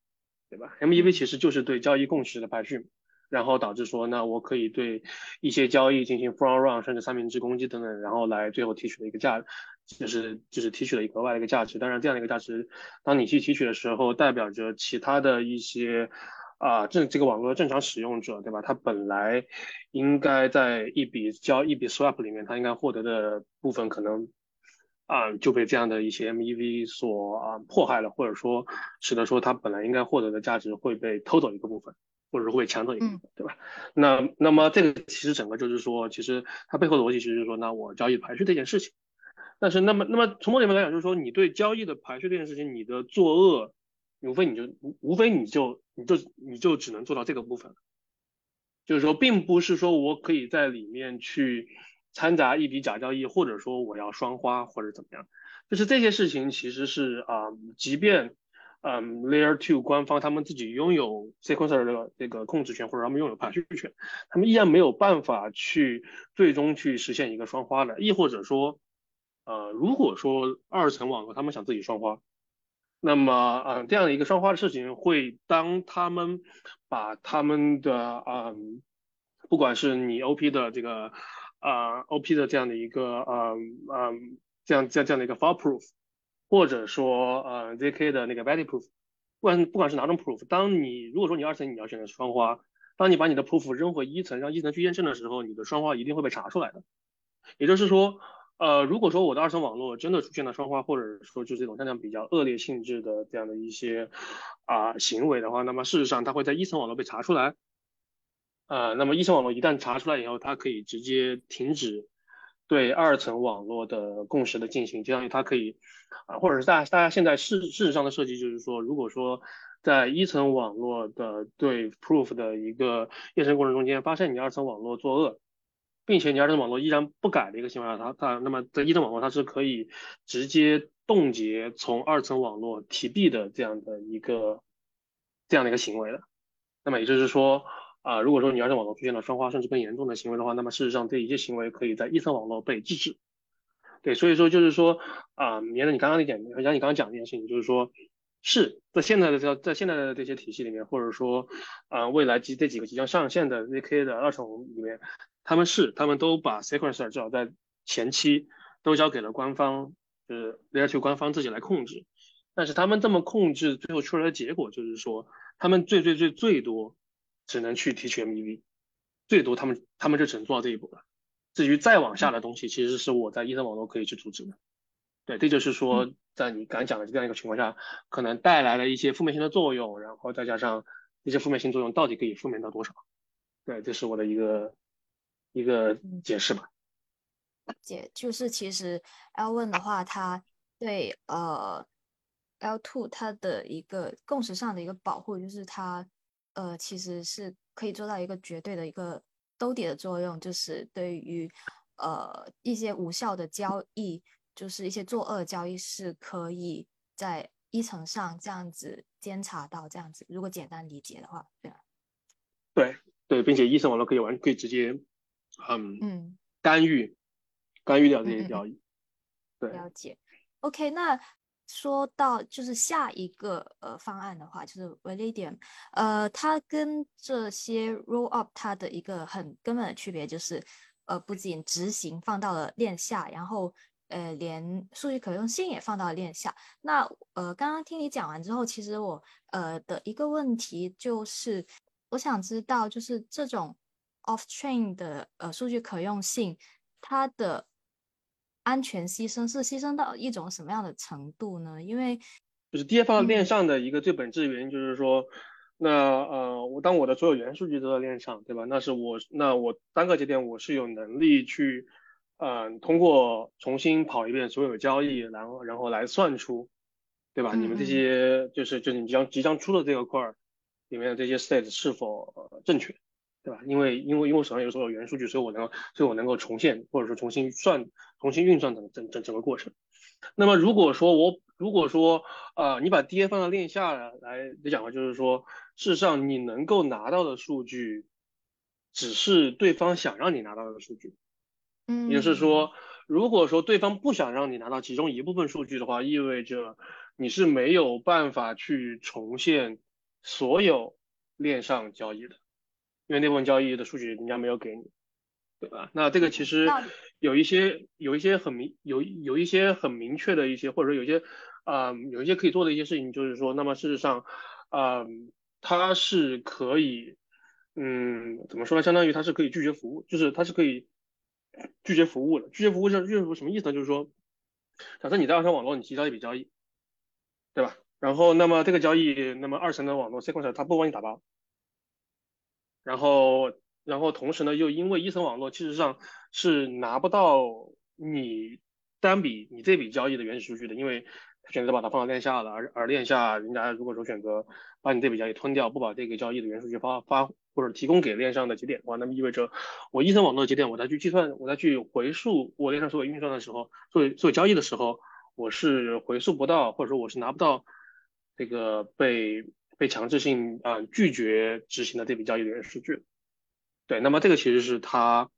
对吧？MGB 其实就是对交易共识的排序。然后导致说，那我可以对一些交易进行 front run，甚至三明治攻击等等，然后来最后提取的一个价，就是就是提取了一个额外的一个价值。当然，这样的一个价值，当你去提取的时候，代表着其他的一些啊正这个网络正常使用者，对吧？他本来应该在一笔交一笔 swap 里面，他应该获得的部分，可能啊就被这样的一些 MEV 所啊迫害了，或者说使得说他本来应该获得的价值会被偷走一个部分。或者会抢走一个部分，对吧？那那么这个其实整个就是说，其实它背后的逻辑其实就是说，那我交易排序这件事情。但是那么那么从某点来讲，就是说你对交易的排序这件事情，你的作恶，无非你就无无非你就你就你就只能做到这个部分。就是说，并不是说我可以在里面去掺杂一笔假交易，或者说我要双花或者怎么样。就是这些事情其实是啊，即便。嗯，Layer Two 官方他们自己拥有 Sequencer 的这个控制权，或者他们拥有排序权，他们依然没有办法去最终去实现一个双花的，亦或者说，呃，如果说二层网络他们想自己双花，那么，嗯，这样的一个双花的事情会当他们把他们的，嗯，不管是你 OP 的这个，呃，OP 的这样的一个，嗯嗯，这样这样这样的一个 File Proof。或者说，呃，zk 的那个 valid proof，不管不管是哪种 proof，当你如果说你二层你要选择双花，当你把你的 proof 扔回一层，让一层去验证的时候，你的双花一定会被查出来的。也就是说，呃，如果说我的二层网络真的出现了双花，或者说就是这种像这样比较恶劣性质的这样的一些啊行为的话，那么事实上它会在一层网络被查出来。呃，那么一层网络一旦查出来以后，它可以直接停止对二层网络的共识的进行，相当于它可以啊，或者是大大家现在事事实上的设计就是说，如果说在一层网络的对 proof 的一个验证过程中间发现你二层网络作恶。并且你二层网络依然不改的一个情况下，它它那么在一层网络它是可以直接冻结从二层网络提币的这样的一个这样的一个行为的。那么也就是说啊，如果说你二层网络出现了双花甚至更严重的行为的话，那么事实上这一些行为可以在一层网络被制止。对，所以说就是说啊，沿着你刚刚那点，像你刚刚讲这件事情，就是说是在现在的这在现在的这些体系里面，或者说啊未来几这几个即将上线的 zk 的二层里面。他们是，他们都把 sequencer 至少在前期都交给了官方，就是 Layer 2官方自己来控制。但是他们这么控制，最后出来的结果就是说，他们最最最最多只能去提取 MEV，最多他们他们就只能做到这一步了。至于再往下的东西，其实是我在一层网络可以去阻止的。对，这就是说，在你刚讲的这样一个情况下，可能带来了一些负面性的作用，然后再加上这些负面性作用到底可以负面到多少？对，这是我的一个。一个解释吧，解就是其实 L one 的话，它对呃 L two 它的一个共识上的一个保护，就是它呃其实是可以做到一个绝对的一个兜底的作用，就是对于呃一些无效的交易，就是一些作恶交易是可以在一层上这样子监察到这样子。如果简单理解的话，对吧？对对，并且一层网络可以完可以直接。嗯嗯干预干预掉这些交易，对，了解。OK，那说到就是下一个呃方案的话，就是 Validium，呃，它跟这些 Roll Up 它的一个很根本的区别就是，呃，不仅执行放到了链下，然后呃，连数据可用性也放到了链下。那呃，刚刚听你讲完之后，其实我呃的一个问题就是，我想知道就是这种。Off chain 的呃数据可用性，它的安全牺牲是牺牲到一种什么样的程度呢？因为就是 DeFi 链上的一个最本质原因就是说，那呃我当我的所有元数据都在链上，对吧？那是我那我单个节点我是有能力去嗯通过重新跑一遍所有交易，然后然后来算出，对吧？你们这些就是就是你即将即将出的这个块儿里面的这些 state 是否正确？对吧？因为因为因为我手上有所有原数据，所以我能够所以我能够重现或者说重新算、重新运算整整整整个过程。那么如果说我如果说呃你把 DA 放到链下来来讲的话，就是说事实上你能够拿到的数据只是对方想让你拿到的数据。嗯，也就是说，如果说对方不想让你拿到其中一部分数据的话，意味着你是没有办法去重现所有链上交易的。因为那部分交易的数据人家没有给你，对吧？那这个其实有一些有一些很明有有一些很明确的一些，或者说有一些啊有一些可以做的一些事情，就是说，那么事实上啊它是可以嗯怎么说呢？相当于它是可以拒绝服务，就是它是可以拒绝服务的。拒绝服务是拒绝服务什么意思呢？就是说，假设你在二层网络你提交一笔交易，对吧？然后那么这个交易，那么二层的网络这块它不帮你打包。然后，然后同时呢，又因为一层网络，其实上是拿不到你单笔你这笔交易的原始数据的，因为他选择把它放到链下了，而而链下人家如果说选择把你这笔交易吞掉，不把这个交易的原数据发发或者提供给链上的节点的话，那么意味着我一层网络节点，我再去计算，我再去回溯我链上所有运算的时候，做做交易的时候，我是回溯不到，或者说我是拿不到这个被。被强制性啊拒绝执行的这笔交易的原数据，对，那么这个其实是它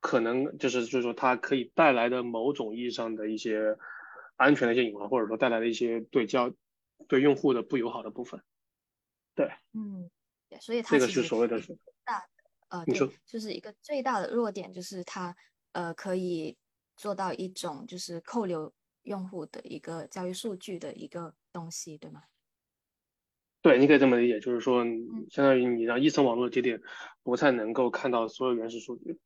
可能就是就是说它可以带来的某种意义上的一些安全的一些隐患，或者说带来的一些对交对用户的不友好的部分。对，嗯，所以它这个是所谓的大呃，你说就是一个最大的弱点就是它呃可以做到一种就是扣留用户的一个交易数据的一个东西，对吗？对，你可以这么理解，就是说，相当于你让一层网络节点不太能够看到所有原始数据，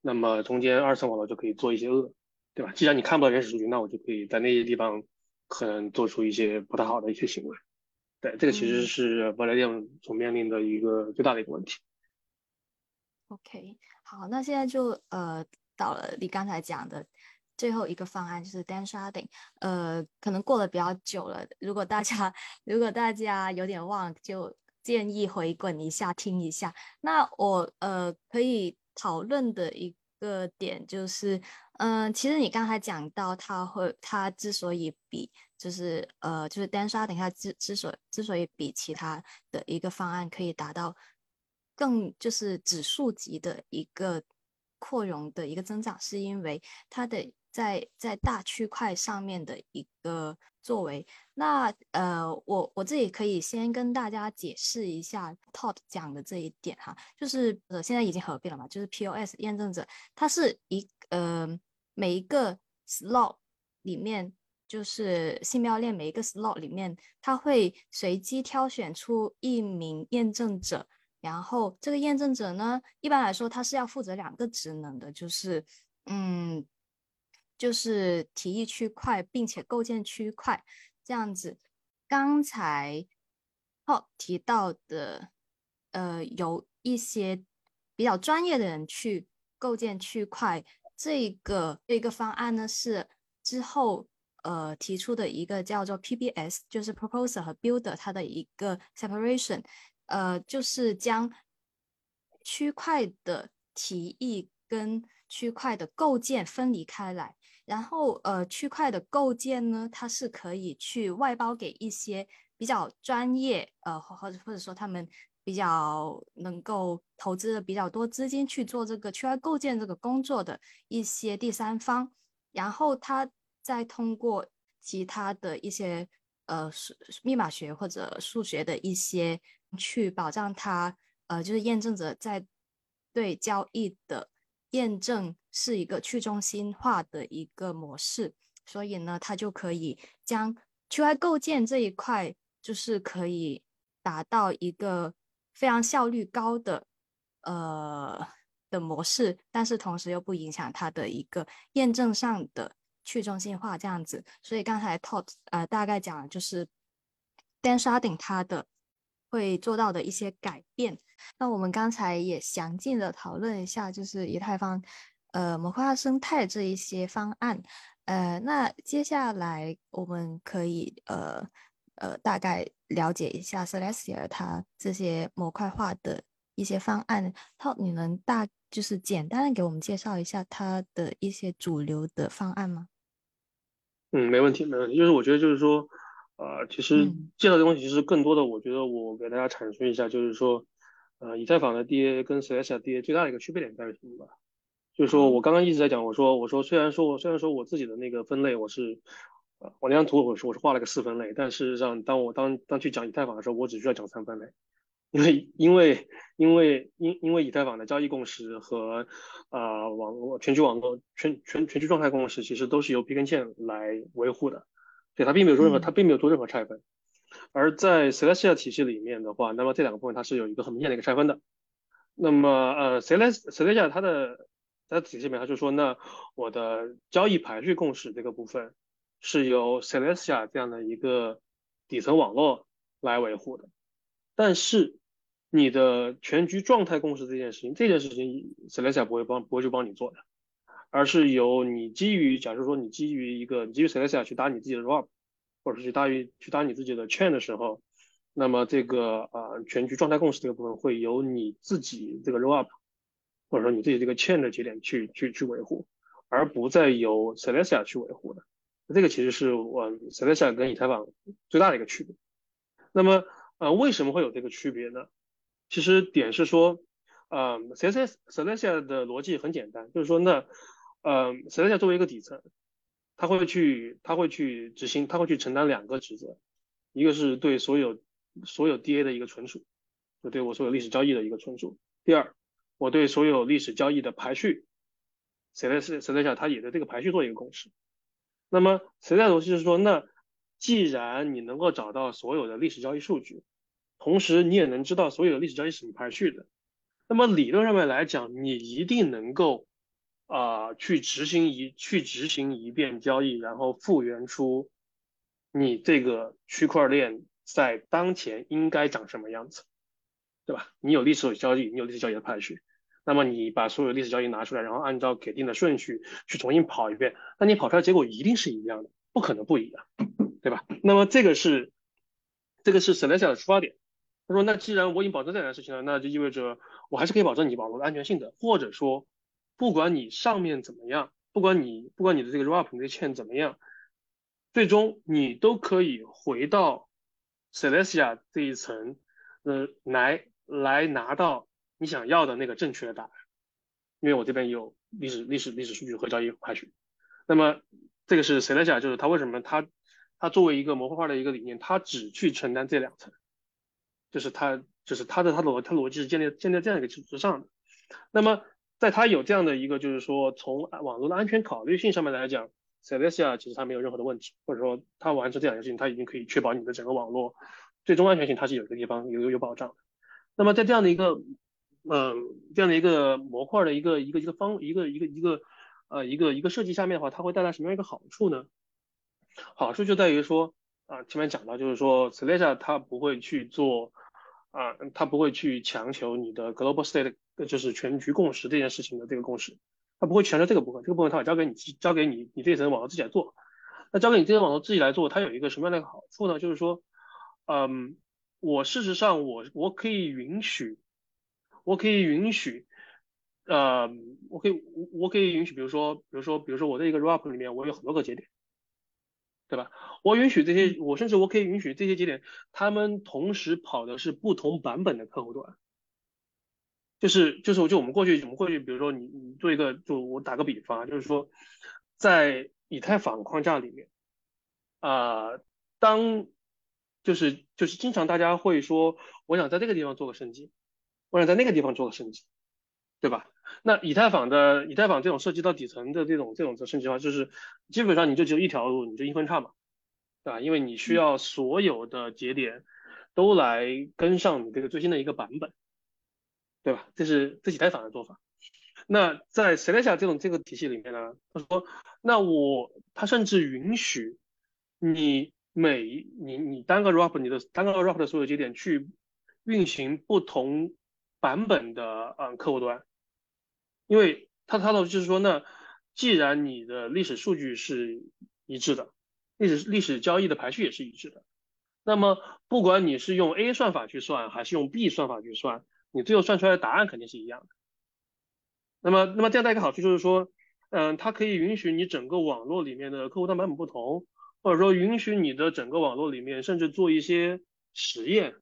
那么中间二层网络就可以做一些恶，对吧？既然你看不到原始数据，那我就可以在那些地方可能做出一些不太好的一些行为。对，这个其实是未来店所面临的一个最大的一个问题。OK，好，那现在就呃到了你刚才讲的最后一个方案，就是 Dan Sharding。呃，可能过了比较久了，如果大家如果大家有点忘，就建议回滚一下听一下。那我呃可以讨论的一个点就是，嗯，其实你刚才讲到他会他之所以比就是呃就是单刷等一下之之所之所以比其他的一个方案可以达到。更就是指数级的一个扩容的一个增长，是因为它的在在大区块上面的一个作为。那呃，我我自己可以先跟大家解释一下 Todd 讲的这一点哈，就是呃现在已经合并了嘛，就是 POS 验证者，它是一呃每一个 slot 里面，就是信标链每一个 slot 里面，它会随机挑选出一名验证者。然后这个验证者呢，一般来说他是要负责两个职能的，就是，嗯，就是提议区块，并且构建区块这样子。刚才哦提到的，呃，有一些比较专业的人去构建区块，这个这个方案呢是之后呃提出的一个叫做 PBS，就是 Proposer 和 Builder 它的一个 separation。呃，就是将区块的提议跟区块的构建分离开来，然后呃，区块的构建呢，它是可以去外包给一些比较专业，呃，或或者或者说他们比较能够投资的比较多资金去做这个区块构建这个工作的一些第三方，然后他再通过其他的一些呃数密码学或者数学的一些。去保障它，呃，就是验证者在对交易的验证是一个去中心化的一个模式，所以呢，它就可以将区块构建这一块，就是可以达到一个非常效率高的呃的模式，但是同时又不影响它的一个验证上的去中心化这样子。所以刚才 Todd 呃大概讲就是 Dan Sharding 它的。会做到的一些改变。那我们刚才也详尽的讨论一下，就是以太坊呃模块化生态这一些方案。呃，那接下来我们可以呃呃大概了解一下 Celestia 它这些模块化的一些方案。它你能大就是简单的给我们介绍一下它的一些主流的方案吗？嗯，没问题，没问题。就是我觉得就是说。啊，其实介绍的东西其实更多的，我觉得我给大家阐述一下，就是说，呃，以太坊的 DA 跟 Celestia DA 最大的一个区别点在于什么吧？就是说我刚刚一直在讲，我说我说虽然说我虽然说我自己的那个分类我是，呃，我那张图我是我是画了个四分类，但事实上当我当当去讲以太坊的时候，我只需要讲三分类，因为因为因为因因为以太坊的交易共识和啊网络全局网络全全全局状态共识其实都是由 P 线来维护的。对，它并没有做任何，它并没有做任何拆分。而在 Celestia 体系里面的话，那么这两个部分它是有一个很明显的一个拆分的。那么，呃，Celestia 它的它的体系里面，它就说，那我的交易排序共识这个部分是由 Celestia 这样的一个底层网络来维护的。但是，你的全局状态共识这件事情，这件事情 Celestia 不会帮不会去帮你做的。而是由你基于，假如说你基于一个，你基于 Celestia 去搭你自己的 r o p 或者是去搭于去搭你自己的 Chain 的时候，那么这个呃全局状态共识这个部分会由你自己这个 r o p 或者说你自己这个 Chain 的节点去去去维护，而不再由 Celestia 去维护的。这个其实是我 Celestia 跟以太坊最大的一个区别。那么呃为什么会有这个区别呢？其实点是说，呃 Celestia Celestia 的逻辑很简单，就是说那呃闪电下作为一个底层，他会去，他会去执行，他会去承担两个职责，一个是对所有所有 DA 的一个存储，就对我所有历史交易的一个存储。第二，我对所有历史交易的排序 celeste 它也对这个排序做一个共识。那么 Celestia 逻辑是说，那既然你能够找到所有的历史交易数据，同时你也能知道所有的历史交易是怎么排序的，那么理论上面来讲，你一定能够。啊去执行一去执行一遍交易，然后复原出你这个区块链在当前应该长什么样子，对吧？你有历史交易，你有历史交易的排序，那么你把所有历史交易拿出来，然后按照给定的顺序去重新跑一遍，那你跑出来结果一定是一样的，不可能不一样，对吧？那么这个是这个是 Celestia 的出发点。他说：“那既然我已经保证这件事情了，那就意味着我还是可以保证你网络的安全性的，或者说，不管你上面怎么样，不管你不管你的这个 wrap 你的券怎么样，最终你都可以回到 Celestia 这一层，呃，来来拿到你想要的那个正确的答案，因为我这边有历史历史历史数据和交易排序。那么这个是 Celestia，就是它为什么它它作为一个模块化的一个理念，它只去承担这两层。”就是它，就是它的它逻它逻辑是建立建立在这样一个基础之上的。那么，在它有这样的一个，就是说从网络的安全考虑性上面来讲，Celestia 其实它没有任何的问题，或者说它完成这两件事情，它已经可以确保你的整个网络最终安全性，它是有一个地方有有有保障的。那么在这样的一个，嗯，这样的一个模块的一个一个一个方一个一个一个呃一个一个设计下面的话，它会带来什么样一个好处呢？好处就在于说。啊，前面讲到就是说，Celestia 它不会去做，啊，它不会去强求你的 global state，就是全局共识这件事情的这个共识，它不会强调这个部分，这个部分它会交给你，交给你，你这层网络自己来做。那交给你这层网络自己来做，它有一个什么样的好处呢？就是说，嗯，我事实上我我可以允许，我可以允许，呃，我可以我可以允许，比如说，比如说，比如说我的一个 r a p 里面我有很多个节点。对吧？我允许这些，我甚至我可以允许这些节点，他们同时跑的是不同版本的客户端。就是就是，就我们过去我们过去，比如说你你做一个，就我打个比方，就是说，在以太坊框架里面，啊，当就是就是经常大家会说，我想在这个地方做个升级，我想在那个地方做个升级，对吧？那以太坊的以太坊这种涉及到底层的这种这种的升级的话，就是基本上你就只有一条路，你就一分叉嘛，对吧？因为你需要所有的节点都来跟上你这个最新的一个版本，对吧？这是这以太坊的做法。那在 Celestia 这种这个体系里面呢，他说，那我他甚至允许你每你你单个 rap 你的单个 rap 的所有节点去运行不同版本的嗯客户端。因为他他的就是说，那既然你的历史数据是一致的，历史历史交易的排序也是一致的，那么不管你是用 A 算法去算，还是用 B 算法去算，你最后算出来的答案肯定是一样的。那么，那么这样的一个好处就是说，嗯，它可以允许你整个网络里面的客户端版本不同，或者说允许你的整个网络里面甚至做一些实验。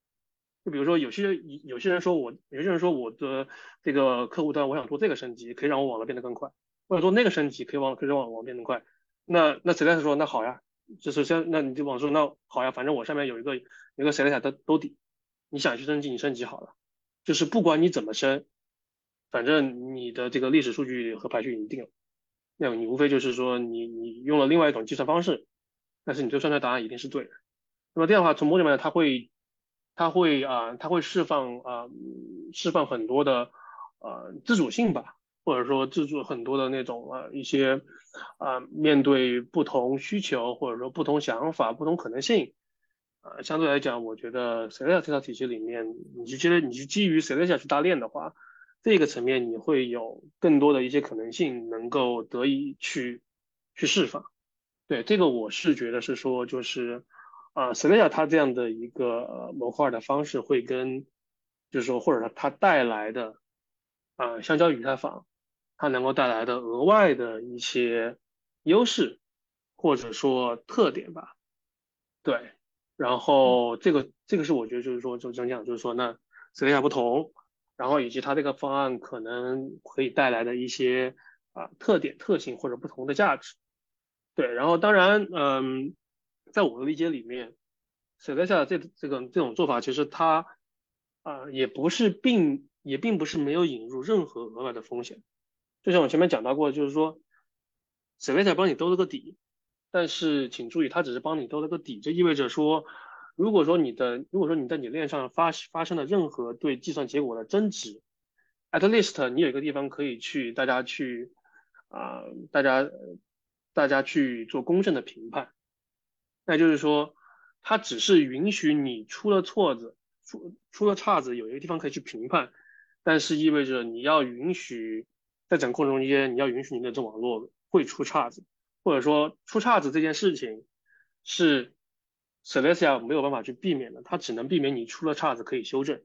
就比如说，有些有些人说我，有些人说我的这个客户端，我想做这个升级，可以让我网络变得更快，或者做那个升级，可以网可以让网网变得快。那那谁来说，那好呀，就是先那你就网说，那好呀，反正我上面有一个有一个 Celestia 的兜底，你想去升级，你升级好了，就是不管你怎么升，反正你的这个历史数据和排序已经定了，那你无非就是说你你用了另外一种计算方式，但是你最后算出来答案一定是对的。那么这样的话，从某种面它会。它会啊，它会释放啊，释放很多的呃自主性吧，或者说自主很多的那种啊一些啊面对不同需求或者说不同想法、不同可能性啊，相对来讲，我觉得 s e l e a 这套体系里面，你就觉得你是基于 s e l e a 去搭链的话，这个层面你会有更多的一些可能性能够得以去去释放。对这个，我是觉得是说就是。啊 s e l e a 它这样的一个模块的方式会跟，就是说，或者说它带来的，啊，相较于以太坊，它能够带来的额外的一些优势，或者说特点吧。对，然后这个这个是我觉得就是说就这样讲，就是说那斯里亚不同，然后以及它这个方案可能可以带来的一些啊特点特性或者不同的价值。对，然后当然，嗯。在我的理解里面，Celestia 这这个这种做法，其实它啊也不是并也并不是没有引入任何额外的风险。就像我前面讲到过，就是说 Celestia 帮你兜了个底，但是请注意，它只是帮你兜了个底，这意味着说，如果说你的如果说你在你链上发发生了任何对计算结果的争执，at least 你有一个地方可以去大家去啊，大家大家去做公正的评判。那就是说，它只是允许你出了错子、出出了岔子，有一个地方可以去评判，但是意味着你要允许在整个过程中间，你要允许你的这网络会出岔子，或者说出岔子这件事情是 Celestia 没有办法去避免的，它只能避免你出了岔子可以修正，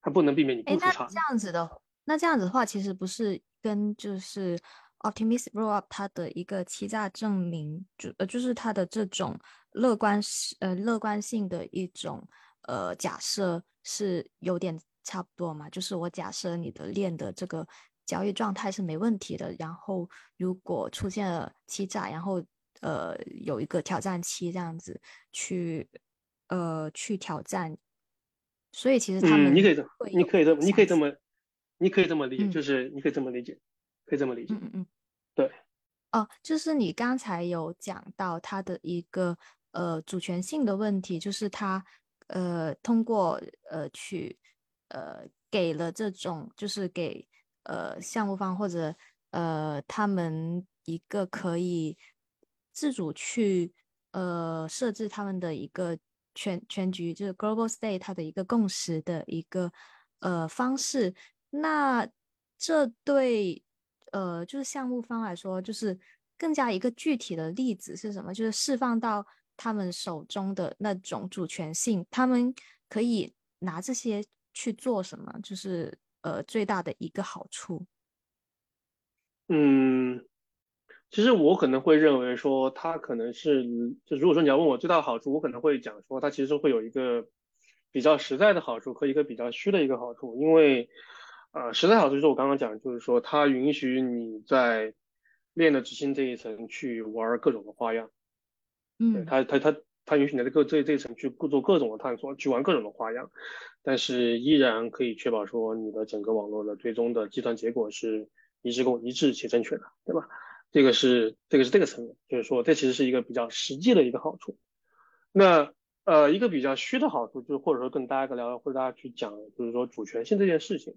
它不能避免你不出岔子。这样子的，那这样子的话，其实不是跟就是。Optimistic Rollup 它的一个欺诈证明，就呃就是它的这种乐观呃乐观性的一种呃假设是有点差不多嘛，就是我假设你的链的这个交易状态是没问题的，然后如果出现了欺诈，然后呃有一个挑战期这样子去呃去挑战，所以其实他们你可以这你可以这么你可以这么你可以这么理解，就是你可以这么理解。可以这么理解，嗯嗯，对，哦，就是你刚才有讲到它的一个呃主权性的问题，就是它呃通过呃去呃给了这种就是给呃项目方或者呃他们一个可以自主去呃设置他们的一个全全局，就是 global state 它的一个共识的一个呃方式，那这对。呃，就是项目方来说，就是更加一个具体的例子是什么？就是释放到他们手中的那种主权性，他们可以拿这些去做什么？就是呃，最大的一个好处。嗯，其实我可能会认为说，它可能是，就如果说你要问我最大的好处，我可能会讲说，它其实会有一个比较实在的好处和一个比较虚的一个好处，因为。呃，实在好处就是我刚刚讲，就是说它允许你在练的执行这一层去玩各种的花样。嗯，它它它它允许你在各这这一层去做各种的探索，去玩各种的花样，但是依然可以确保说你的整个网络的最终的计算结果是一致共一致且正确的，对吧？这个是这个是这个层面，就是说这其实是一个比较实际的一个好处。那呃，一个比较虚的好处就是或者说跟大家聊，或者大家去讲，就是说主权性这件事情。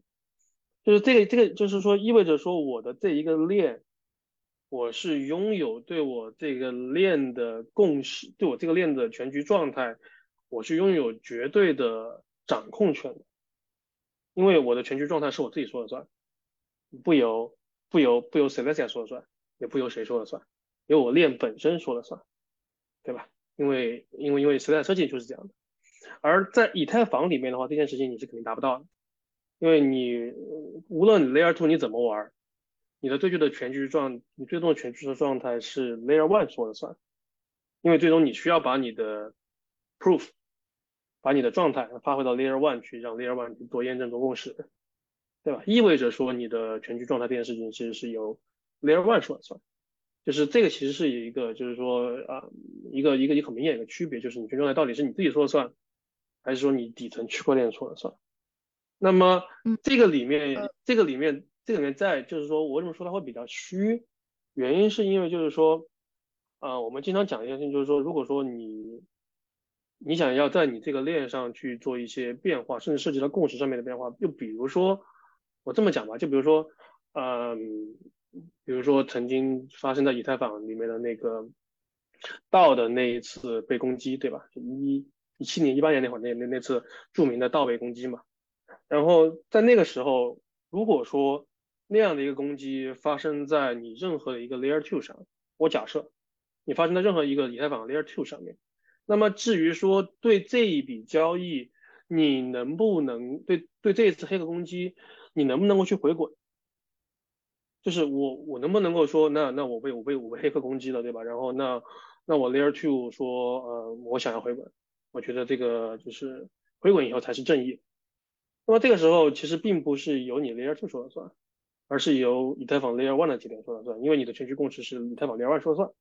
就是这个，这个就是说，意味着说我的这一个链，我是拥有对我这个链的共识，对我这个链的全局状态，我是拥有绝对的掌控权的，因为我的全局状态是我自己说了算，不由不由不由 Celestia 说了算，也不由谁说了算，由我链本身说了算，对吧？因为因为因为 Celestia 设计就是这样的，而在以太坊里面的话，这件事情你是肯定达不到的。因为你无论 Layer Two 你怎么玩，你的最终的全局状，你最终的全局的状态是 Layer One 说了算。因为最终你需要把你的 Proof，把你的状态发挥到 Layer One 去，让 Layer One 去做验证、做共识，对吧？意味着说你的全局状态这件事情其实是由 Layer One 说了算。就是这个其实是有一个，就是说啊，一个一个一个很明显的一个区别，就是你全局状态到底是你自己说了算，还是说你底层区块链说了算？那么，这个里面，这个里面，这里面在，就是说我为什么说它会比较虚？原因是因为就是说，呃，我们经常讲一件事情，就是说，如果说你，你想要在你这个链上去做一些变化，甚至涉及到共识上面的变化，就比如说，我这么讲吧，就比如说，嗯，比如说曾经发生在以太坊里面的那个道的那一次被攻击，对吧？一一七年、一八年那会儿那那那次著名的道被攻击嘛。然后在那个时候，如果说那样的一个攻击发生在你任何的一个 Layer Two 上，我假设你发生在任何一个以太坊 Layer Two 上面，那么至于说对这一笔交易，你能不能对对这一次黑客攻击，你能不能够去回滚？就是我我能不能够说，那那我被我被我被黑客攻击了，对吧？然后那那我 Layer Two 说，呃，我想要回滚，我觉得这个就是回滚以后才是正义。那么这个时候其实并不是由你 Layer Two 说了算，而是由以太坊 Layer One 的节点说了算，因为你的全局共识是以太坊 Layer One 说了算。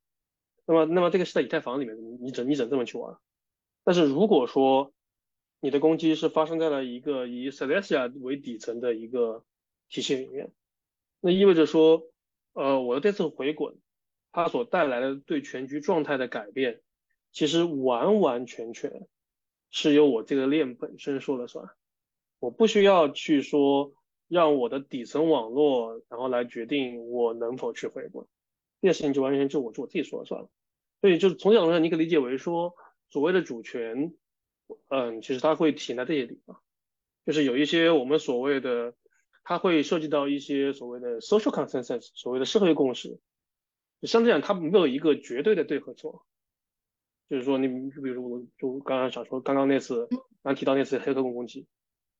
那么，那么这个是在以太坊里面，你你整你整这么去玩。但是如果说你的攻击是发生在了一个以 Celestia 为底层的一个体系里面，那意味着说，呃，我的这次回滚，它所带来的对全局状态的改变，其实完完全全是由我这个链本身说了算。我不需要去说让我的底层网络然后来决定我能否去回国，这件事情就完全就我就我自己说了算了。所以就是从角度上，你可以理解为说，所谓的主权，嗯，其实它会体现在这些地方，就是有一些我们所谓的，它会涉及到一些所谓的 social consensus，所谓的社会共识。相对讲，它没有一个绝对的对和错。就是说，你比如我就刚刚想说，刚刚那次刚提到那次黑客攻击，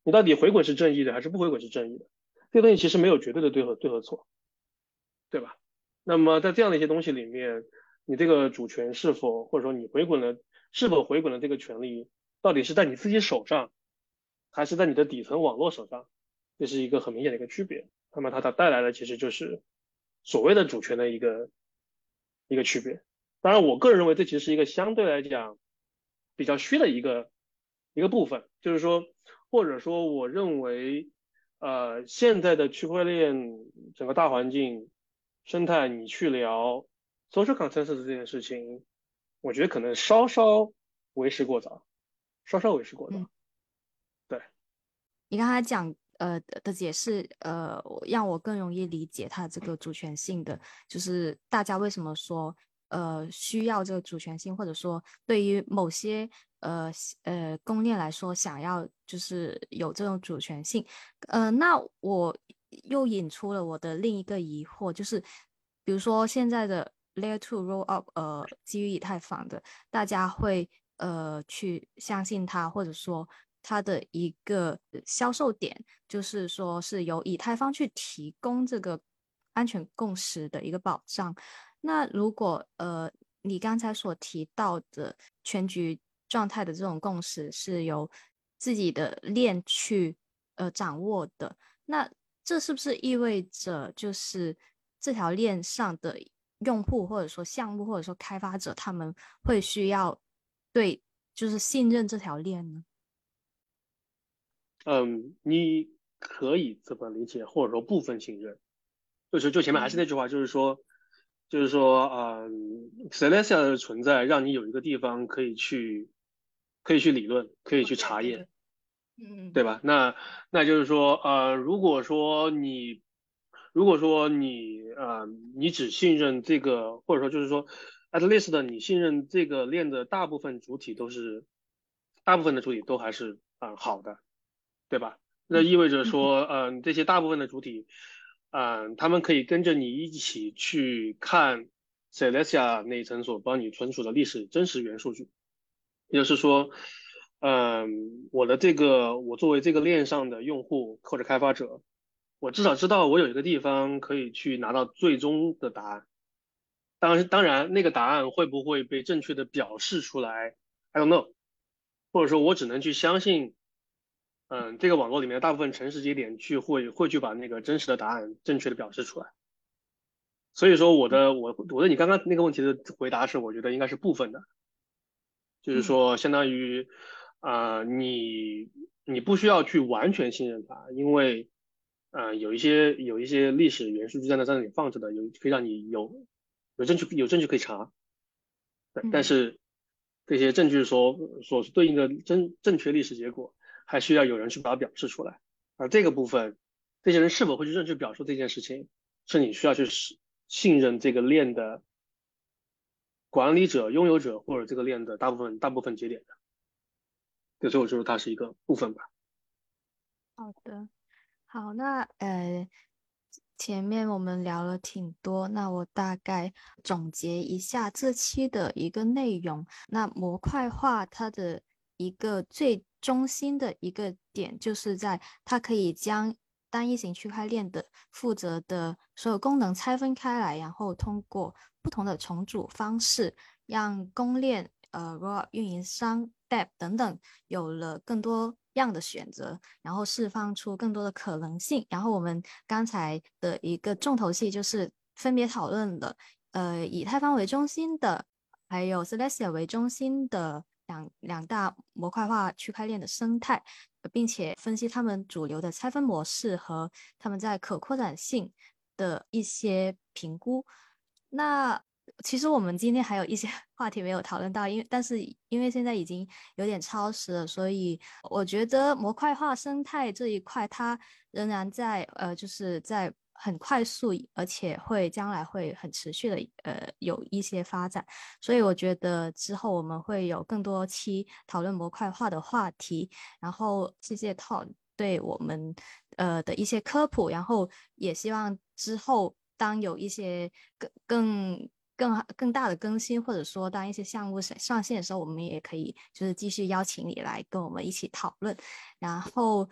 你到底回滚是正义的还是不回滚是正义的？这个东西其实没有绝对的对和对和错，对吧？那么在这样的一些东西里面。你这个主权是否，或者说你回滚的是否回滚的这个权利，到底是在你自己手上，还是在你的底层网络手上？这是一个很明显的一个区别。那么它它带来的其实就是所谓的主权的一个一个区别。当然，我个人认为这其实是一个相对来讲比较虚的一个一个部分，就是说，或者说我认为，呃，现在的区块链整个大环境生态，你去聊。social consensus 这件事情，我觉得可能稍稍为时过早，稍稍为时过早。对，你刚才讲呃的解释，呃，让我更容易理解它这个主权性的，就是大家为什么说呃需要这个主权性，或者说对于某些呃呃公链来说，想要就是有这种主权性。呃，那我又引出了我的另一个疑惑，就是比如说现在的。Layer two roll up，呃，基于以太坊的，大家会呃去相信它，或者说它的一个销售点，就是说是由以太坊去提供这个安全共识的一个保障。那如果呃你刚才所提到的全局状态的这种共识是由自己的链去呃掌握的，那这是不是意味着就是这条链上的？用户或者说项目或者说开发者，他们会需要对就是信任这条链呢？嗯，你可以这么理解，或者说部分信任，就是就前面还是那句话，就是说，就是说，嗯，Celestia 的存在让你有一个地方可以去，可以去理论，可以去查验，嗯，对吧？那那就是说，呃，如果说你如果说你呃，你只信任这个，或者说就是说，at least 你信任这个链的大部分主体都是，大部分的主体都还是啊好的，对吧？那意味着说，嗯，这些大部分的主体，嗯，他们可以跟着你一起去看 Celestia 那一层所帮你存储的历史真实元数据，也就是说，嗯，我的这个我作为这个链上的用户或者开发者。我至少知道我有一个地方可以去拿到最终的答案，当然，当然那个答案会不会被正确的表示出来，I don't know，或者说我只能去相信，嗯，这个网络里面大部分城市节点去会会去把那个真实的答案正确的表示出来。所以说我的我我对你刚刚那个问题的回答是，我觉得应该是部分的，就是说相当于啊，你你不需要去完全信任它，因为。啊，有一些有一些历史元素就在那在那里放着的，有可以让你有有证据有证据可以查，但是这些证据所所对应的正正确历史结果，还需要有人去把它表示出来。而这个部分，这些人是否会去正确表述这件事情，是你需要去信信任这个链的管理者、拥有者或者这个链的大部分大部分节点的。对，所以我说它是一个部分吧。好的。好，那呃，前面我们聊了挺多，那我大概总结一下这期的一个内容。那模块化它的一个最中心的一个点，就是在它可以将单一型区块链的负责的所有功能拆分开来，然后通过不同的重组方式，让公链、呃 r o 运营商、Depp 等等有了更多。样的选择，然后释放出更多的可能性。然后我们刚才的一个重头戏就是分别讨论了，呃，以太坊为中心的，还有 Celestia 为中心的两两大模块化区块链的生态，并且分析他们主流的拆分模式和他们在可扩展性的一些评估。那其实我们今天还有一些 话题没有讨论到，因为但是因为现在已经有点超时了，所以我觉得模块化生态这一块它仍然在呃，就是在很快速，而且会将来会很持续的呃有一些发展，所以我觉得之后我们会有更多期讨论模块化的话题。然后谢谢 Todd 对我们呃的一些科普，然后也希望之后当有一些更更。更更大的更新，或者说当一些项目上上线的时候，我们也可以就是继续邀请你来跟我们一起讨论。然后，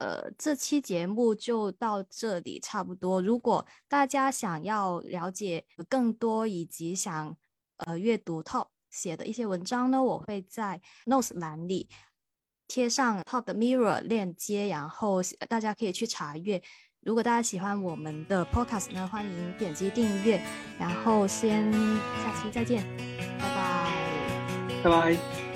呃，这期节目就到这里差不多。如果大家想要了解更多以及想呃阅读 Top 写的一些文章呢，我会在 Notes 栏里贴上 Top 的 Mirror 链接，然后大家可以去查阅。如果大家喜欢我们的 podcast 呢，欢迎点击订阅，然后先下期再见，拜拜，拜拜。